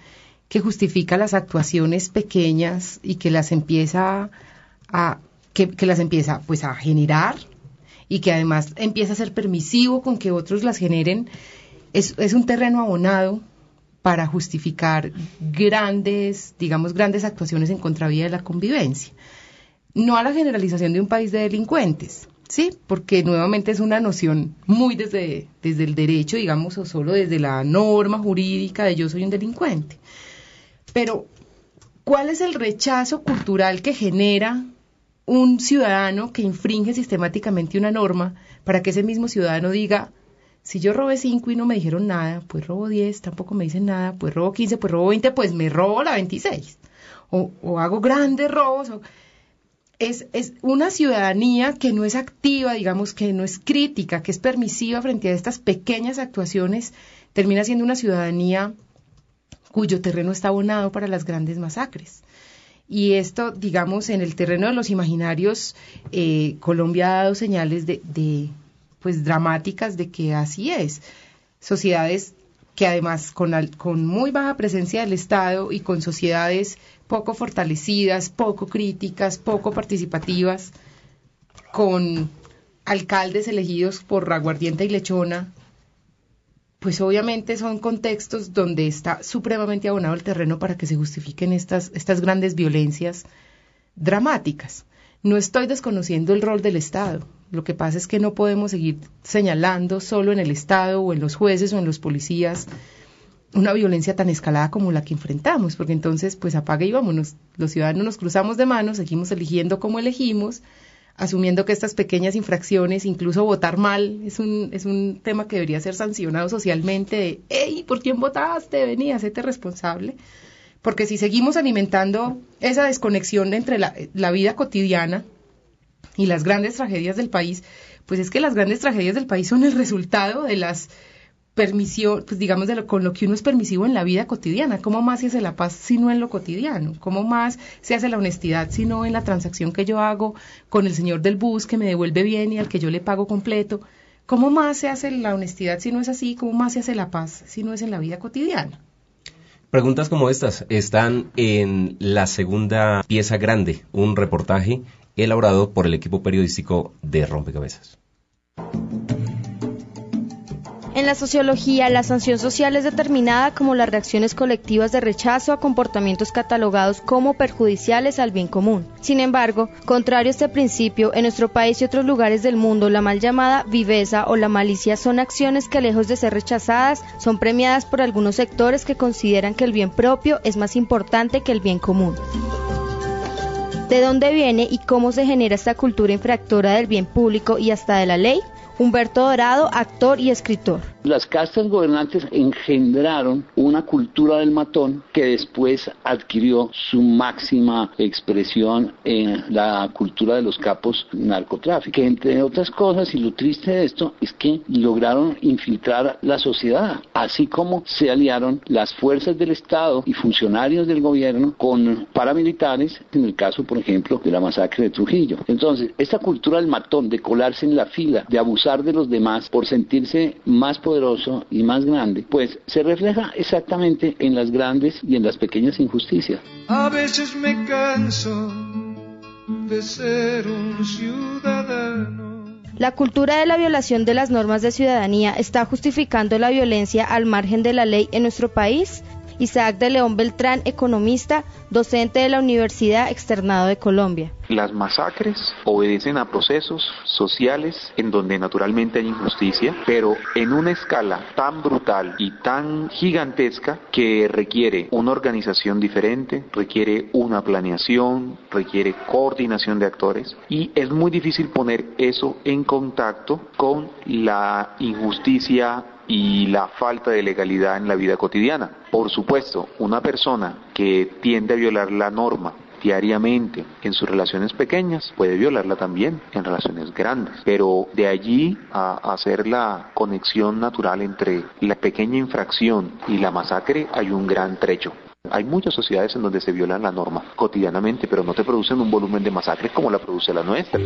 que justifica las actuaciones pequeñas y que las empieza a que las empieza pues a generar y que además empieza a ser permisivo con que otros las generen es, un terreno abonado para justificar grandes, digamos, grandes actuaciones en contravía de la convivencia. No a la generalización de un país de delincuentes, ¿sí? Porque nuevamente es una noción muy desde, desde el derecho, digamos, o solo desde la norma jurídica de yo soy un delincuente. Pero, ¿cuál es el rechazo cultural que genera un ciudadano que infringe sistemáticamente una norma para que ese mismo ciudadano diga, si yo robé 5 y no me dijeron nada, pues robo 10, tampoco me dicen nada, pues robo 15, pues robo 20, pues me robo la 26. O, o hago grandes robos. O... Es, es una ciudadanía que no es activa, digamos, que no es crítica, que es permisiva frente a estas pequeñas actuaciones, termina siendo una ciudadanía cuyo terreno está abonado para las grandes masacres. Y esto, digamos, en el terreno de los imaginarios, eh, Colombia ha dado señales de, de, pues, dramáticas de que así es. Sociedades que además con, al, con muy baja presencia del Estado y con sociedades poco fortalecidas, poco críticas, poco participativas, con alcaldes elegidos por Aguardiente y Lechona, pues obviamente son contextos donde está supremamente abonado el terreno para que se justifiquen estas, estas grandes violencias dramáticas. No estoy desconociendo el rol del Estado. Lo que pasa es que no podemos seguir señalando solo en el Estado o en los jueces o en los policías una violencia tan escalada como la que enfrentamos, porque entonces pues apaga y vámonos. Los ciudadanos nos cruzamos de manos, seguimos eligiendo como elegimos, asumiendo que estas pequeñas infracciones, incluso votar mal, es un, es un tema que debería ser sancionado socialmente de, hey, ¿por quién votaste? Vení, hacete responsable. Porque si seguimos alimentando esa desconexión entre la, la vida cotidiana y las grandes tragedias del país, pues es que las grandes tragedias del país son el resultado de las permisión, pues digamos, de lo, con lo que uno es permisivo en la vida cotidiana. ¿Cómo más se hace la paz si no en lo cotidiano? ¿Cómo más se hace la honestidad si no en la transacción que yo hago con el señor del bus que me devuelve bien y al que yo le pago completo? ¿Cómo más se hace la honestidad si no es así? ¿Cómo más se hace la paz si no es en la vida cotidiana? Preguntas como estas están en la segunda pieza grande, un reportaje elaborado por el equipo periodístico de Rompecabezas. En la sociología, la sanción social es determinada como las reacciones colectivas de rechazo a comportamientos catalogados como perjudiciales al bien común. Sin embargo, contrario a este principio, en nuestro país y otros lugares del mundo, la mal llamada viveza o la malicia son acciones que lejos de ser rechazadas, son premiadas por algunos sectores que consideran que el bien propio es más importante que el bien común. ¿De dónde viene y cómo se genera esta cultura infractora del bien público y hasta de la ley? Humberto Dorado, actor y escritor. Las castas gobernantes engendraron una cultura del matón que después adquirió su máxima expresión en la cultura de los capos narcotráficos. Que entre otras cosas, y lo triste de esto, es que lograron infiltrar la sociedad, así como se aliaron las fuerzas del Estado y funcionarios del gobierno con paramilitares, en el caso, por ejemplo, de la masacre de Trujillo. Entonces, esta cultura del matón, de colarse en la fila, de abusar de los demás por sentirse más poderoso y más grande, pues se refleja exactamente en las grandes y en las pequeñas injusticias. A veces me canso de ser un ciudadano. La cultura de la violación de las normas de ciudadanía está justificando la violencia al margen de la ley en nuestro país. Isaac de León Beltrán, economista, docente de la Universidad Externado de Colombia. Las masacres obedecen a procesos sociales en donde naturalmente hay injusticia, pero en una escala tan brutal y tan gigantesca que requiere una organización diferente, requiere una planeación, requiere coordinación de actores y es muy difícil poner eso en contacto con la injusticia y la falta de legalidad en la vida cotidiana. Por supuesto, una persona que tiende a violar la norma diariamente en sus relaciones pequeñas, puede violarla también en relaciones grandes. Pero de allí a hacer la conexión natural entre la pequeña infracción y la masacre hay un gran trecho. Hay muchas sociedades en donde se viola la norma cotidianamente, pero no te producen un volumen de masacres como la produce la nuestra.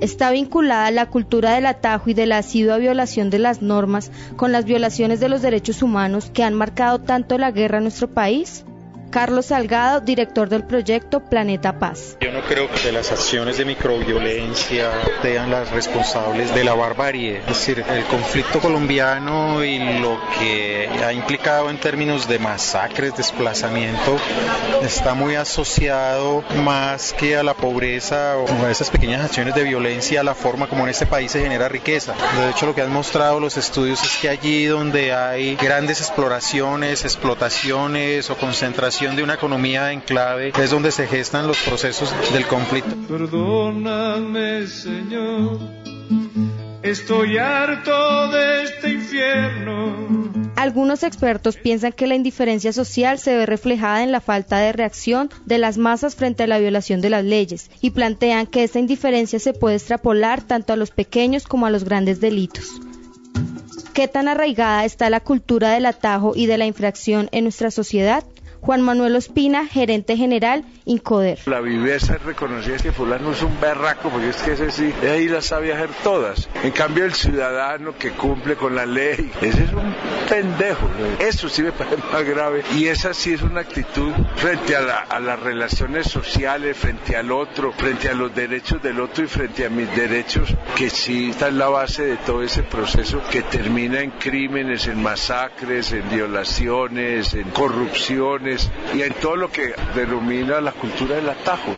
Está vinculada la cultura del atajo y de la asidua violación de las normas con las violaciones de los derechos humanos que han marcado tanto la guerra en nuestro país. Carlos Salgado, director del proyecto Planeta Paz. Yo no creo que las acciones de microviolencia sean las responsables de la barbarie. Es decir, el conflicto colombiano y lo que ha implicado en términos de masacres, desplazamiento, está muy asociado más que a la pobreza o a esas pequeñas acciones de violencia, a la forma como en este país se genera riqueza. De hecho, lo que han mostrado los estudios es que allí donde hay grandes exploraciones, explotaciones o concentración de una economía en clave es donde se gestan los procesos del conflicto. Perdóname, Señor, estoy harto de este infierno. Algunos expertos piensan que la indiferencia social se ve reflejada en la falta de reacción de las masas frente a la violación de las leyes y plantean que esta indiferencia se puede extrapolar tanto a los pequeños como a los grandes delitos. ¿Qué tan arraigada está la cultura del atajo y de la infracción en nuestra sociedad? Juan Manuel Ospina, gerente general, Incoder. La viveza es reconocer que fulano es un berraco, porque es que ese sí, ahí las sabe hacer todas. En cambio, el ciudadano que cumple con la ley, ese es un pendejo. Eso sí me parece más grave. Y esa sí es una actitud frente a, la- a las relaciones sociales, frente al otro, frente a los derechos del otro y frente a mis derechos, que sí está en la base de todo ese proceso que termina en crímenes, en masacres, en violaciones, en corrupciones y en todo lo que denomina la cultura del atajo.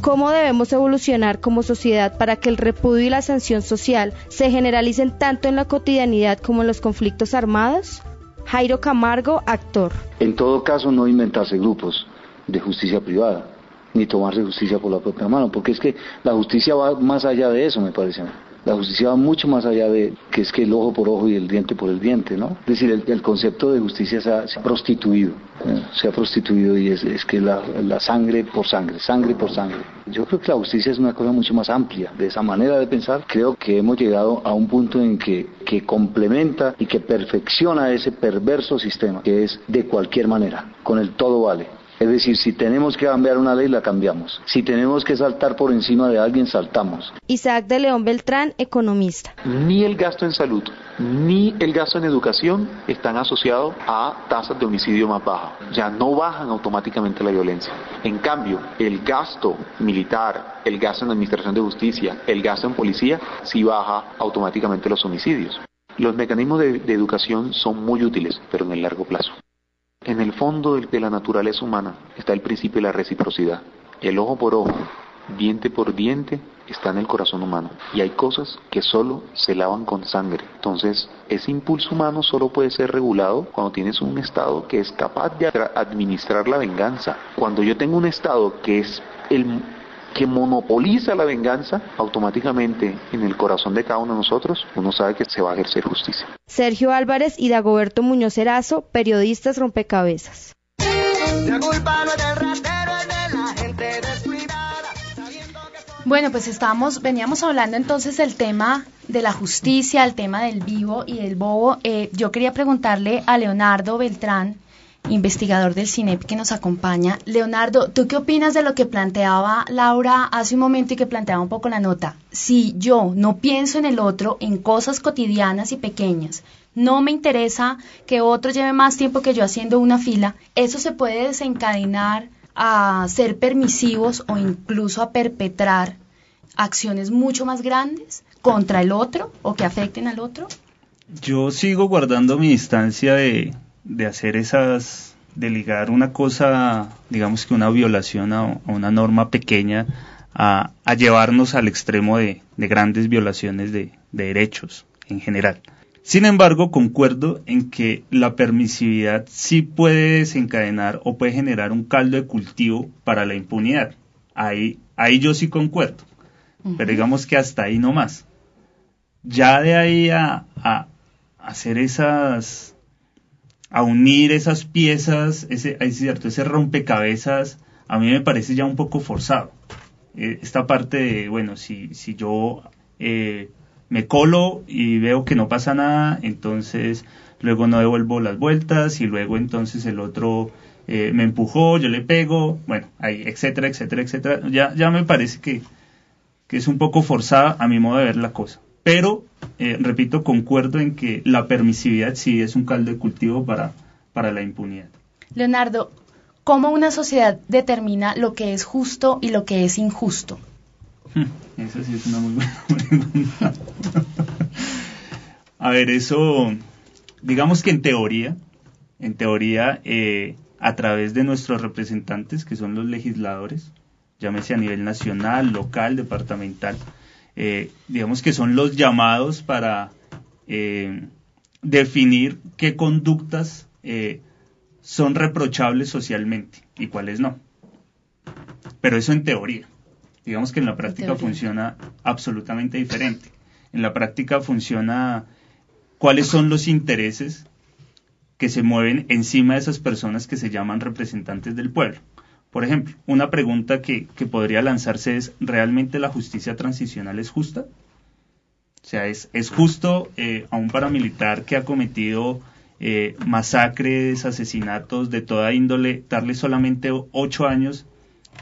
¿Cómo debemos evolucionar como sociedad para que el repudio y la sanción social se generalicen tanto en la cotidianidad como en los conflictos armados? Jairo Camargo, actor. En todo caso, no inventarse grupos de justicia privada, ni tomarse justicia por la propia mano, porque es que la justicia va más allá de eso, me parece. a mí. La justicia va mucho más allá de que es que el ojo por ojo y el diente por el diente, ¿no? Es decir, el, concepto de justicia se ha, prostituido, se ha prostituido y es, es que la, la sangre por sangre, sangre por sangre. Yo creo que la justicia es una cosa mucho más amplia. De esa manera de pensar, creo que hemos llegado a un punto en que, que complementa y que perfecciona ese perverso sistema, que es de cualquier manera, con el todo vale. Es decir, si tenemos que cambiar una ley, la cambiamos. Si tenemos que saltar por encima de alguien, saltamos. Isaac de León Beltrán, economista. Ni el gasto en salud ni el gasto en educación están asociados a tasas de homicidio más bajas. Ya no bajan automáticamente la violencia. En cambio, el gasto militar, el gasto en administración de justicia, el gasto en policía, sí baja automáticamente los homicidios. Los mecanismos de, de educación son muy útiles, pero en el largo plazo. En el fondo de, la naturaleza humana está el principio de la reciprocidad. El ojo por ojo, diente por diente, está en el corazón humano. Y hay cosas que solo se lavan con sangre. Entonces, ese impulso humano solo puede ser regulado cuando tienes un Estado que es capaz de administrar la venganza. Cuando yo tengo un Estado que es el que monopoliza la venganza, automáticamente en el corazón de cada uno de nosotros, uno sabe que se va a ejercer justicia. Sergio Álvarez y Dagoberto Muñoz Erazo, periodistas rompecabezas. Bueno, pues estábamos, veníamos hablando entonces del tema de la justicia, el tema del vivo y del bobo. Eh, yo quería preguntarle a Leonardo Beltrán, investigador del CINEP que nos acompaña. Leonardo, ¿tú qué opinas de lo que planteaba Laura hace un momento y que planteaba un poco la nota? Si yo no pienso en el otro, en cosas cotidianas y pequeñas, no me interesa que otro lleve más tiempo que yo haciendo una fila, eso se puede desencadenar a ser permisivos o incluso a perpetrar acciones mucho más grandes contra el otro o que afecten al otro? Yo sigo guardando mi distancia de, de hacer esas, de ligar una cosa, digamos que una violación a, a una norma pequeña, a, a llevarnos al extremo de, de grandes violaciones de, de derechos en general. Sin embargo, concuerdo en que la permisividad sí puede desencadenar o puede generar un caldo de cultivo para la impunidad. Ahí, ahí yo sí concuerdo. Pero digamos que hasta ahí no más. Ya de ahí a, a, hacer esas, a unir esas piezas, ese, es cierto, ese rompecabezas, a mí me parece ya un poco forzado. Eh, esta parte de, bueno, si, si yo eh, me colo y veo que no pasa nada, entonces luego no devuelvo las vueltas y luego entonces el otro eh, me empujó, yo le pego, bueno, ahí, etcétera, etcétera, etcétera. Ya, ya me parece que, que es un poco forzada a mi modo de ver la cosa. Pero, eh, repito, concuerdo en que la permisividad sí es un caldo de cultivo para, para la impunidad. Leonardo, ¿cómo una sociedad determina lo que es justo y lo que es injusto? Esa sí es una muy buena <laughs> pregunta. A ver, eso, digamos que en teoría, en teoría, eh, a través de nuestros representantes, que son los legisladores, llámese a nivel nacional, local, departamental, eh, digamos que son los llamados para eh, definir qué conductas eh, son reprochables socialmente y cuáles no. Pero eso en teoría. Digamos que en la práctica funciona absolutamente diferente. En la práctica funciona cuáles son los intereses que se mueven encima de esas personas que se llaman representantes del pueblo. Por ejemplo, una pregunta que, que podría lanzarse es, ¿realmente la justicia transicional es justa? O sea, ¿es, es justo eh, a un paramilitar que ha cometido eh, masacres, asesinatos de toda índole, darle solamente ocho años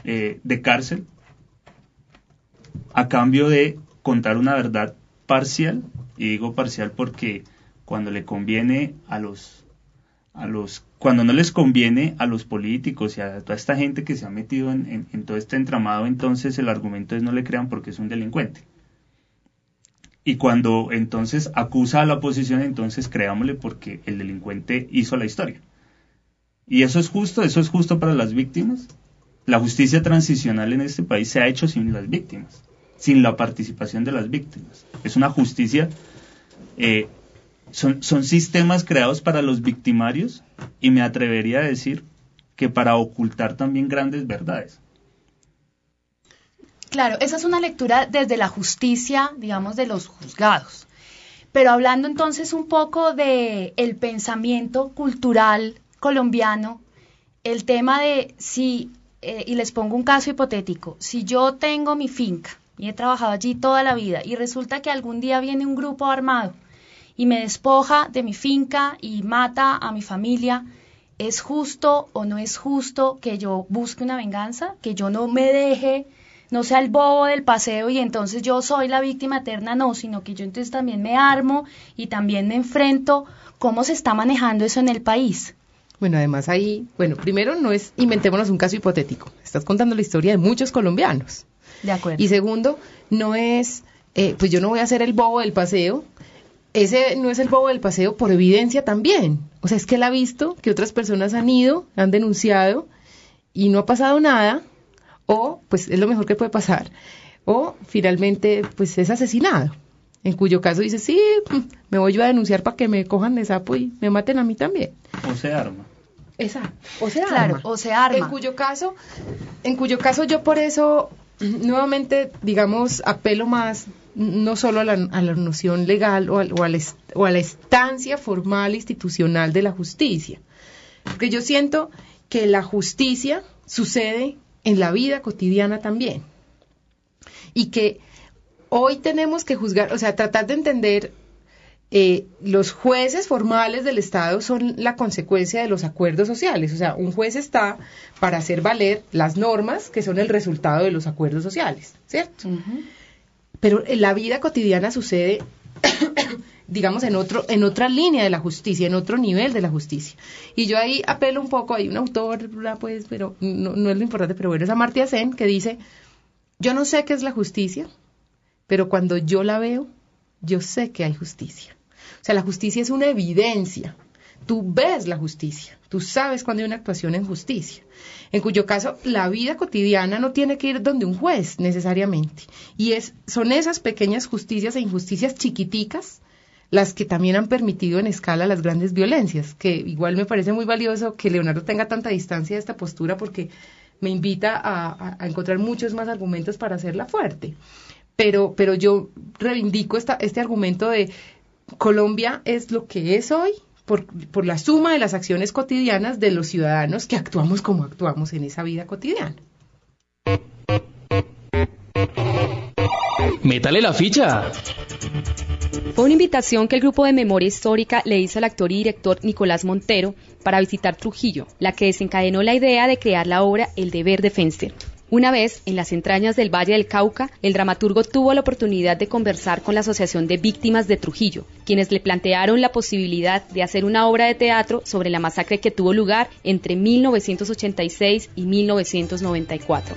eh, de cárcel a cambio de contar una verdad parcial? Y digo parcial porque cuando le conviene a los a los cuando no les conviene a los políticos y a toda esta gente que se ha metido en, todo este entramado, entonces el argumento es no le crean porque es un delincuente. Y cuando entonces acusa a la oposición, entonces creámosle porque el delincuente hizo la historia. ¿Y eso es justo? ¿Eso es justo para las víctimas? La justicia transicional en este país se ha hecho sin las víctimas, sin la participación de las víctimas. Es una justicia eh, son, son sistemas creados para los victimarios y me atrevería a decir que para ocultar también grandes verdades. Claro, esa es una lectura desde la justicia, digamos, de los juzgados. Pero hablando entonces un poco de el pensamiento cultural colombiano, el tema de si, eh, y les pongo un caso hipotético, si yo tengo mi finca y he trabajado allí toda la vida y resulta que algún día viene un grupo armado y me despoja de mi finca y mata a mi familia, ¿es justo o no es justo que yo busque una venganza? Que yo no me deje, no sea el bobo del paseo y entonces yo soy la víctima eterna, no, sino que yo entonces también me armo y también me enfrento. ¿Cómo se está manejando eso en el país? Bueno, además ahí, bueno, primero no es inventémonos un caso hipotético. Estás contando la historia de muchos colombianos. De acuerdo. Y segundo, no es, eh, pues yo no voy a ser el bobo del paseo. Ese no es el bobo del paseo por evidencia también. O sea, es que él ha visto que otras personas han ido, han denunciado y no ha pasado nada. O, pues es lo mejor que puede pasar. O finalmente, pues es asesinado. En cuyo caso dice, sí, me voy yo a denunciar para que me cojan de sapo y me maten a mí también. O se arma. Exacto. O sea, Claro, arma. o se arma. En cuyo caso, en cuyo caso yo por eso <clears throat> nuevamente, digamos, apelo más no solo a la, a la noción legal o, al- o a la o a la estancia formal institucional de la justicia. Porque yo siento que la justicia sucede en la vida cotidiana también. Y que hoy tenemos que juzgar, o sea, tratar de entender eh, los jueces formales del Estado son la consecuencia de los acuerdos sociales. O sea, un juez está para hacer valer las normas que son el resultado de los acuerdos sociales, ¿cierto? Pero en la vida cotidiana sucede, <coughs> digamos, en otro, en otra línea de la justicia, en otro nivel de la justicia. Y yo ahí apelo un poco, hay un autor, pues, pero no, no es lo importante, pero bueno, es Amartya Sen que dice, yo no sé qué es la justicia, pero cuando yo la veo, yo sé que hay justicia. O sea, la justicia es una evidencia. Tú ves la justicia, tú sabes cuando hay una actuación en justicia, en cuyo caso la vida cotidiana no tiene que ir donde un juez necesariamente. Y es, son esas pequeñas justicias e injusticias chiquiticas las que también han permitido en escala las grandes violencias, que igual me parece muy valioso que Leonardo tenga tanta distancia de esta postura porque me invita a, a- encontrar muchos más argumentos para hacerla fuerte. Pero, pero yo reivindico esta, este argumento de Colombia es lo que es hoy por, por la suma de las acciones cotidianas de los ciudadanos que actuamos como actuamos en esa vida cotidiana. Métale la ficha. Fue una invitación que el grupo de memoria histórica le hizo al actor y director Nicolás Montero para visitar Trujillo, la que desencadenó la idea de crear la obra El deber de Fenster. Una vez, en las entrañas del Valle del Cauca, el dramaturgo tuvo la oportunidad de conversar con la Asociación de Víctimas de Trujillo, quienes le plantearon la posibilidad de hacer una obra de teatro sobre la masacre que tuvo lugar entre 1986 y 1994.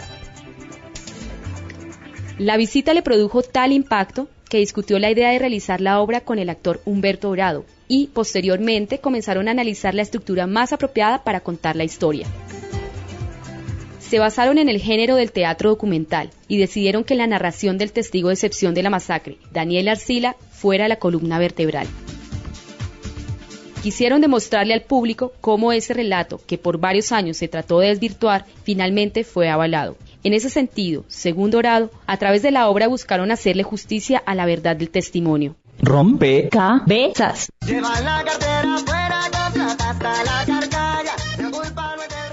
La visita le produjo tal impacto que discutió la idea de realizar la obra con el actor Humberto Dorado y posteriormente comenzaron a analizar la estructura más apropiada para contar la historia. Se basaron en el género del teatro documental y decidieron que la narración del testigo de excepción de la masacre, Daniel Arcila, fuera la columna vertebral. Quisieron demostrarle al público cómo ese relato, que por varios años se trató de desvirtuar, finalmente fue avalado. En ese sentido, según Dorado, a través de la obra buscaron hacerle justicia a la verdad del testimonio. Rompe cabezas.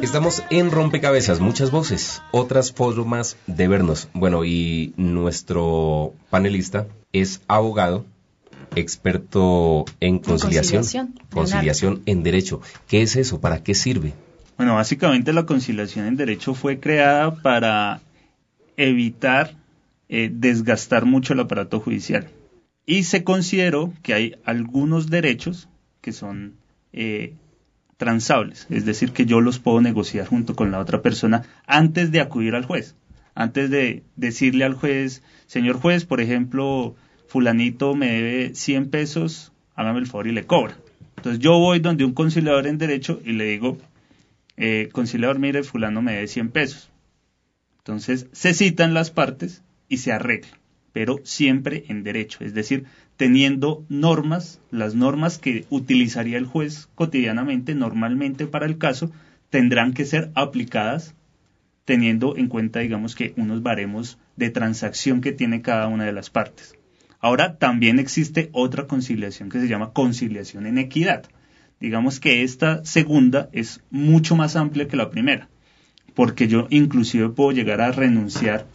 Estamos en Rompecabezas, muchas voces, otras formas de vernos. Bueno, y nuestro panelista es abogado, experto en conciliación, conciliación, conciliación en derecho. ¿Qué es eso? ¿Para qué sirve? Bueno, básicamente la conciliación en derecho fue creada para evitar eh, desgastar mucho el aparato judicial. Y se consideró que hay algunos derechos que son eh, transables, es decir, que yo los puedo negociar junto con la otra persona antes de acudir al juez, antes de decirle al juez, señor juez, por ejemplo, fulanito me debe 100 pesos, hágame el favor y le cobra. Entonces yo voy donde un conciliador en derecho y le digo, eh, conciliador, mire, fulano me debe 100 pesos. Entonces se citan las partes y se arregla, pero siempre en derecho, es decir, teniendo normas, las normas que utilizaría el juez cotidianamente, normalmente para el caso, tendrán que ser aplicadas teniendo en cuenta, digamos, que unos baremos de transacción que tiene cada una de las partes. Ahora también existe otra conciliación que se llama conciliación en equidad. Digamos que esta segunda es mucho más amplia que la primera, porque yo inclusive puedo llegar a renunciar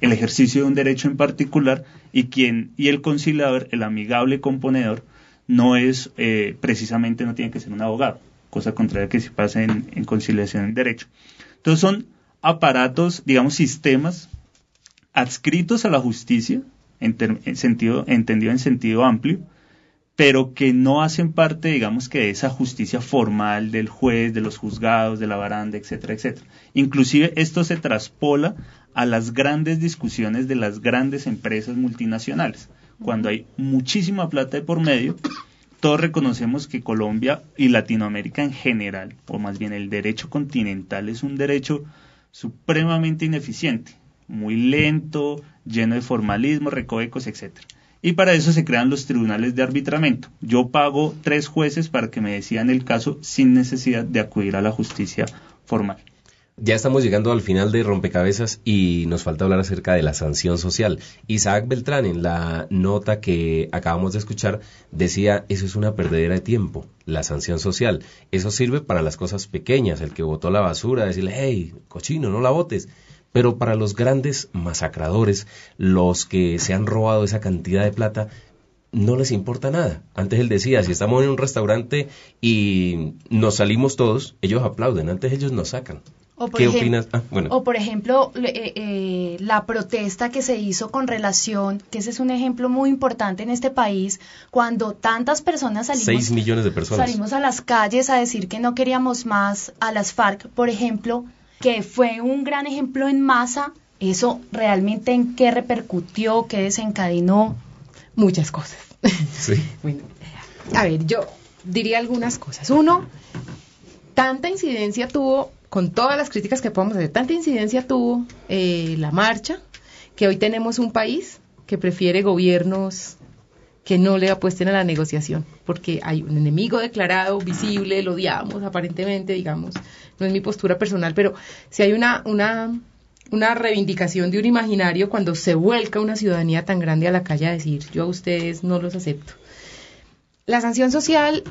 el ejercicio de un derecho en particular y quien y el conciliador, el amigable componedor, no es eh, precisamente no tiene que ser un abogado, cosa contraria que se pasa en, conciliación en derecho. Entonces son aparatos, digamos, sistemas adscritos a la justicia, entendido en sentido amplio, pero que no hacen parte, digamos, que de esa justicia formal del juez, de los juzgados, de la baranda, etcétera, etcétera. Inclusive esto se traspola a las grandes discusiones de las grandes empresas multinacionales. Cuando hay muchísima plata de por medio, todos reconocemos que Colombia y Latinoamérica en general, o más bien el derecho continental, es un derecho supremamente ineficiente, muy lento, lleno de formalismo, recovecos, etcétera. Y para eso se crean los tribunales de arbitramiento. Yo pago tres jueces para que me decidan el caso sin necesidad de acudir a la justicia formal. Ya estamos llegando al final de Rompecabezas y nos falta hablar acerca de la sanción social. Isaac Beltrán, en la nota que acabamos de escuchar, decía, eso es una perdedera de tiempo, la sanción social. Eso sirve para las cosas pequeñas, el que botó la basura, decirle, hey, cochino, no la botes. Pero para los grandes masacradores, los que se han robado esa cantidad de plata, no les importa nada. Antes él decía, si estamos en un restaurante y nos salimos todos, ellos aplauden, antes ellos nos sacan. O por ¿Qué ejem- opinas? Ah, bueno. O por ejemplo, eh, eh, la protesta que se hizo con relación, que ese es un ejemplo muy importante en este país, cuando tantas personas salimos, Seis millones de personas. salimos a las calles a decir que no queríamos más a las FARC, por ejemplo, que fue un gran ejemplo en masa, eso realmente en qué repercutió, qué desencadenó. Muchas cosas. Sí. <laughs> A ver, yo diría algunas cosas. Uno, tanta incidencia tuvo, con todas las críticas que podemos hacer, tanta incidencia tuvo eh, la marcha, que hoy tenemos un país que prefiere gobiernos que no le apuesten a la negociación, porque hay un enemigo declarado, visible, lo odiamos aparentemente, digamos, no es mi postura personal, pero si hay una, una, una reivindicación de un imaginario cuando se vuelca una ciudadanía tan grande a la calle a decir, yo a ustedes no los acepto. La sanción social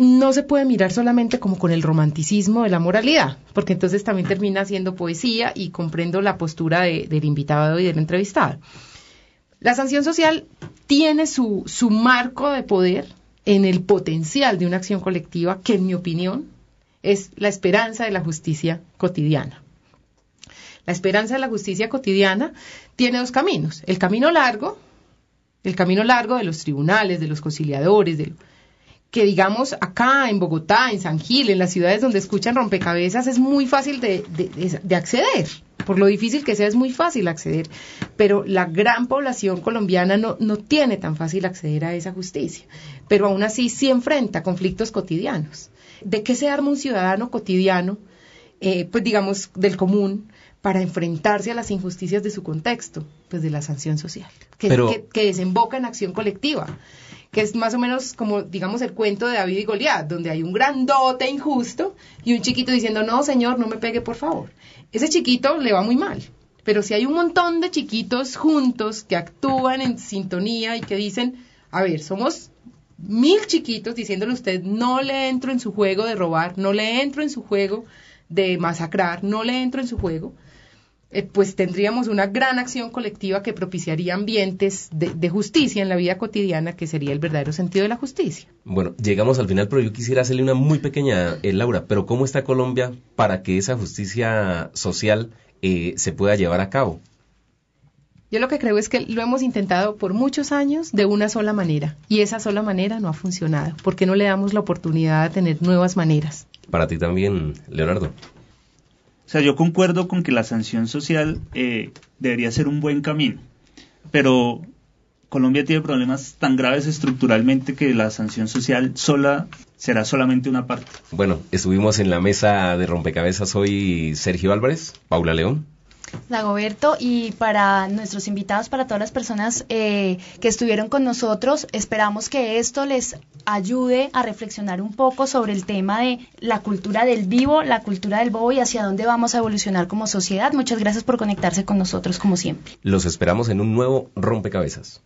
no se puede mirar solamente como con el romanticismo de la moralidad, porque entonces también termina siendo poesía y comprendo la postura de- del invitado y del entrevistado. La sanción social tiene su, su marco de poder en el potencial de una acción colectiva que, en mi opinión, es la esperanza de la justicia cotidiana. La esperanza de la justicia cotidiana tiene dos caminos. El camino largo, el camino largo de los tribunales, de los conciliadores, de, que digamos acá en Bogotá, en San Gil, en las ciudades donde escuchan rompecabezas, es muy fácil de, de- de- de acceder. Por lo difícil que sea, es muy fácil acceder. Pero la gran población colombiana no, no tiene tan fácil acceder a esa justicia. Pero aún así sí enfrenta conflictos cotidianos. ¿De qué se arma un ciudadano cotidiano, eh, pues digamos, del común, para enfrentarse a las injusticias de su contexto? Pues de la sanción social, que, Pero- que- que desemboca en acción colectiva que es más o menos como, digamos, el cuento de David y Goliat, donde hay un grandote injusto y un chiquito diciendo, no, señor, no me pegue, por favor. Ese chiquito le va muy mal. Pero si hay un montón de chiquitos juntos que actúan en sintonía y que dicen, a ver, somos mil chiquitos diciéndole a usted, no le entro en su juego de robar, no le entro en su juego de masacrar, no le entro en su juego, eh, pues tendríamos una gran acción colectiva que propiciaría ambientes de, de justicia en la vida cotidiana, que sería el verdadero sentido de la justicia. Bueno, llegamos al final, pero yo quisiera hacerle una muy pequeña, eh, Laura, pero ¿cómo está Colombia para que esa justicia social eh, se pueda llevar a cabo? Yo lo que creo es que lo hemos intentado por muchos años de una sola manera, y esa sola manera no ha funcionado, porque no le damos la oportunidad de tener nuevas maneras. Para ti también, Leonardo. O sea, yo concuerdo con que la sanción social eh, debería ser un buen camino, pero Colombia tiene problemas tan graves estructuralmente que la sanción social sola será solamente una parte. Bueno, estuvimos en la mesa de rompecabezas hoy Sergio Álvarez, Paula León. Dagoberto, y para nuestros invitados, para todas las personas eh, que estuvieron con nosotros, esperamos que esto les ayude a reflexionar un poco sobre el tema de la cultura del vivo, la cultura del bobo y hacia dónde vamos a evolucionar como sociedad. Muchas gracias por conectarse con nosotros, como siempre. Los esperamos en un nuevo rompecabezas.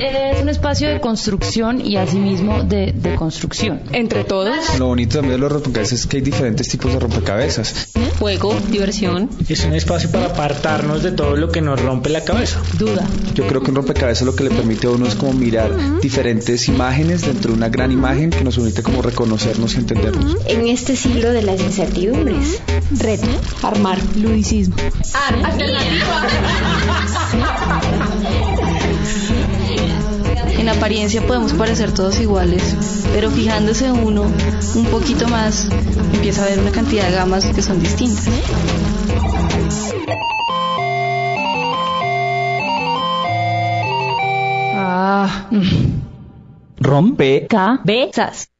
Es un espacio de construcción y asimismo de, de construcción. Entre todos. Lo bonito también de los rompecabezas es que hay diferentes tipos de rompecabezas. Juego, diversión. Es un espacio para apartarnos de todo lo que nos rompe la cabeza. Duda. Yo creo que un rompecabezas lo que le permite a uno es como mirar diferentes imágenes dentro de una gran imagen que nos permite como reconocernos y entendernos. En este siglo de las incertidumbres, reto, armar, ludicismo. En apariencia podemos parecer todos iguales, pero fijándose uno un poquito más, empieza a ver una cantidad de gamas que son distintas. Ah. Rompecabezas.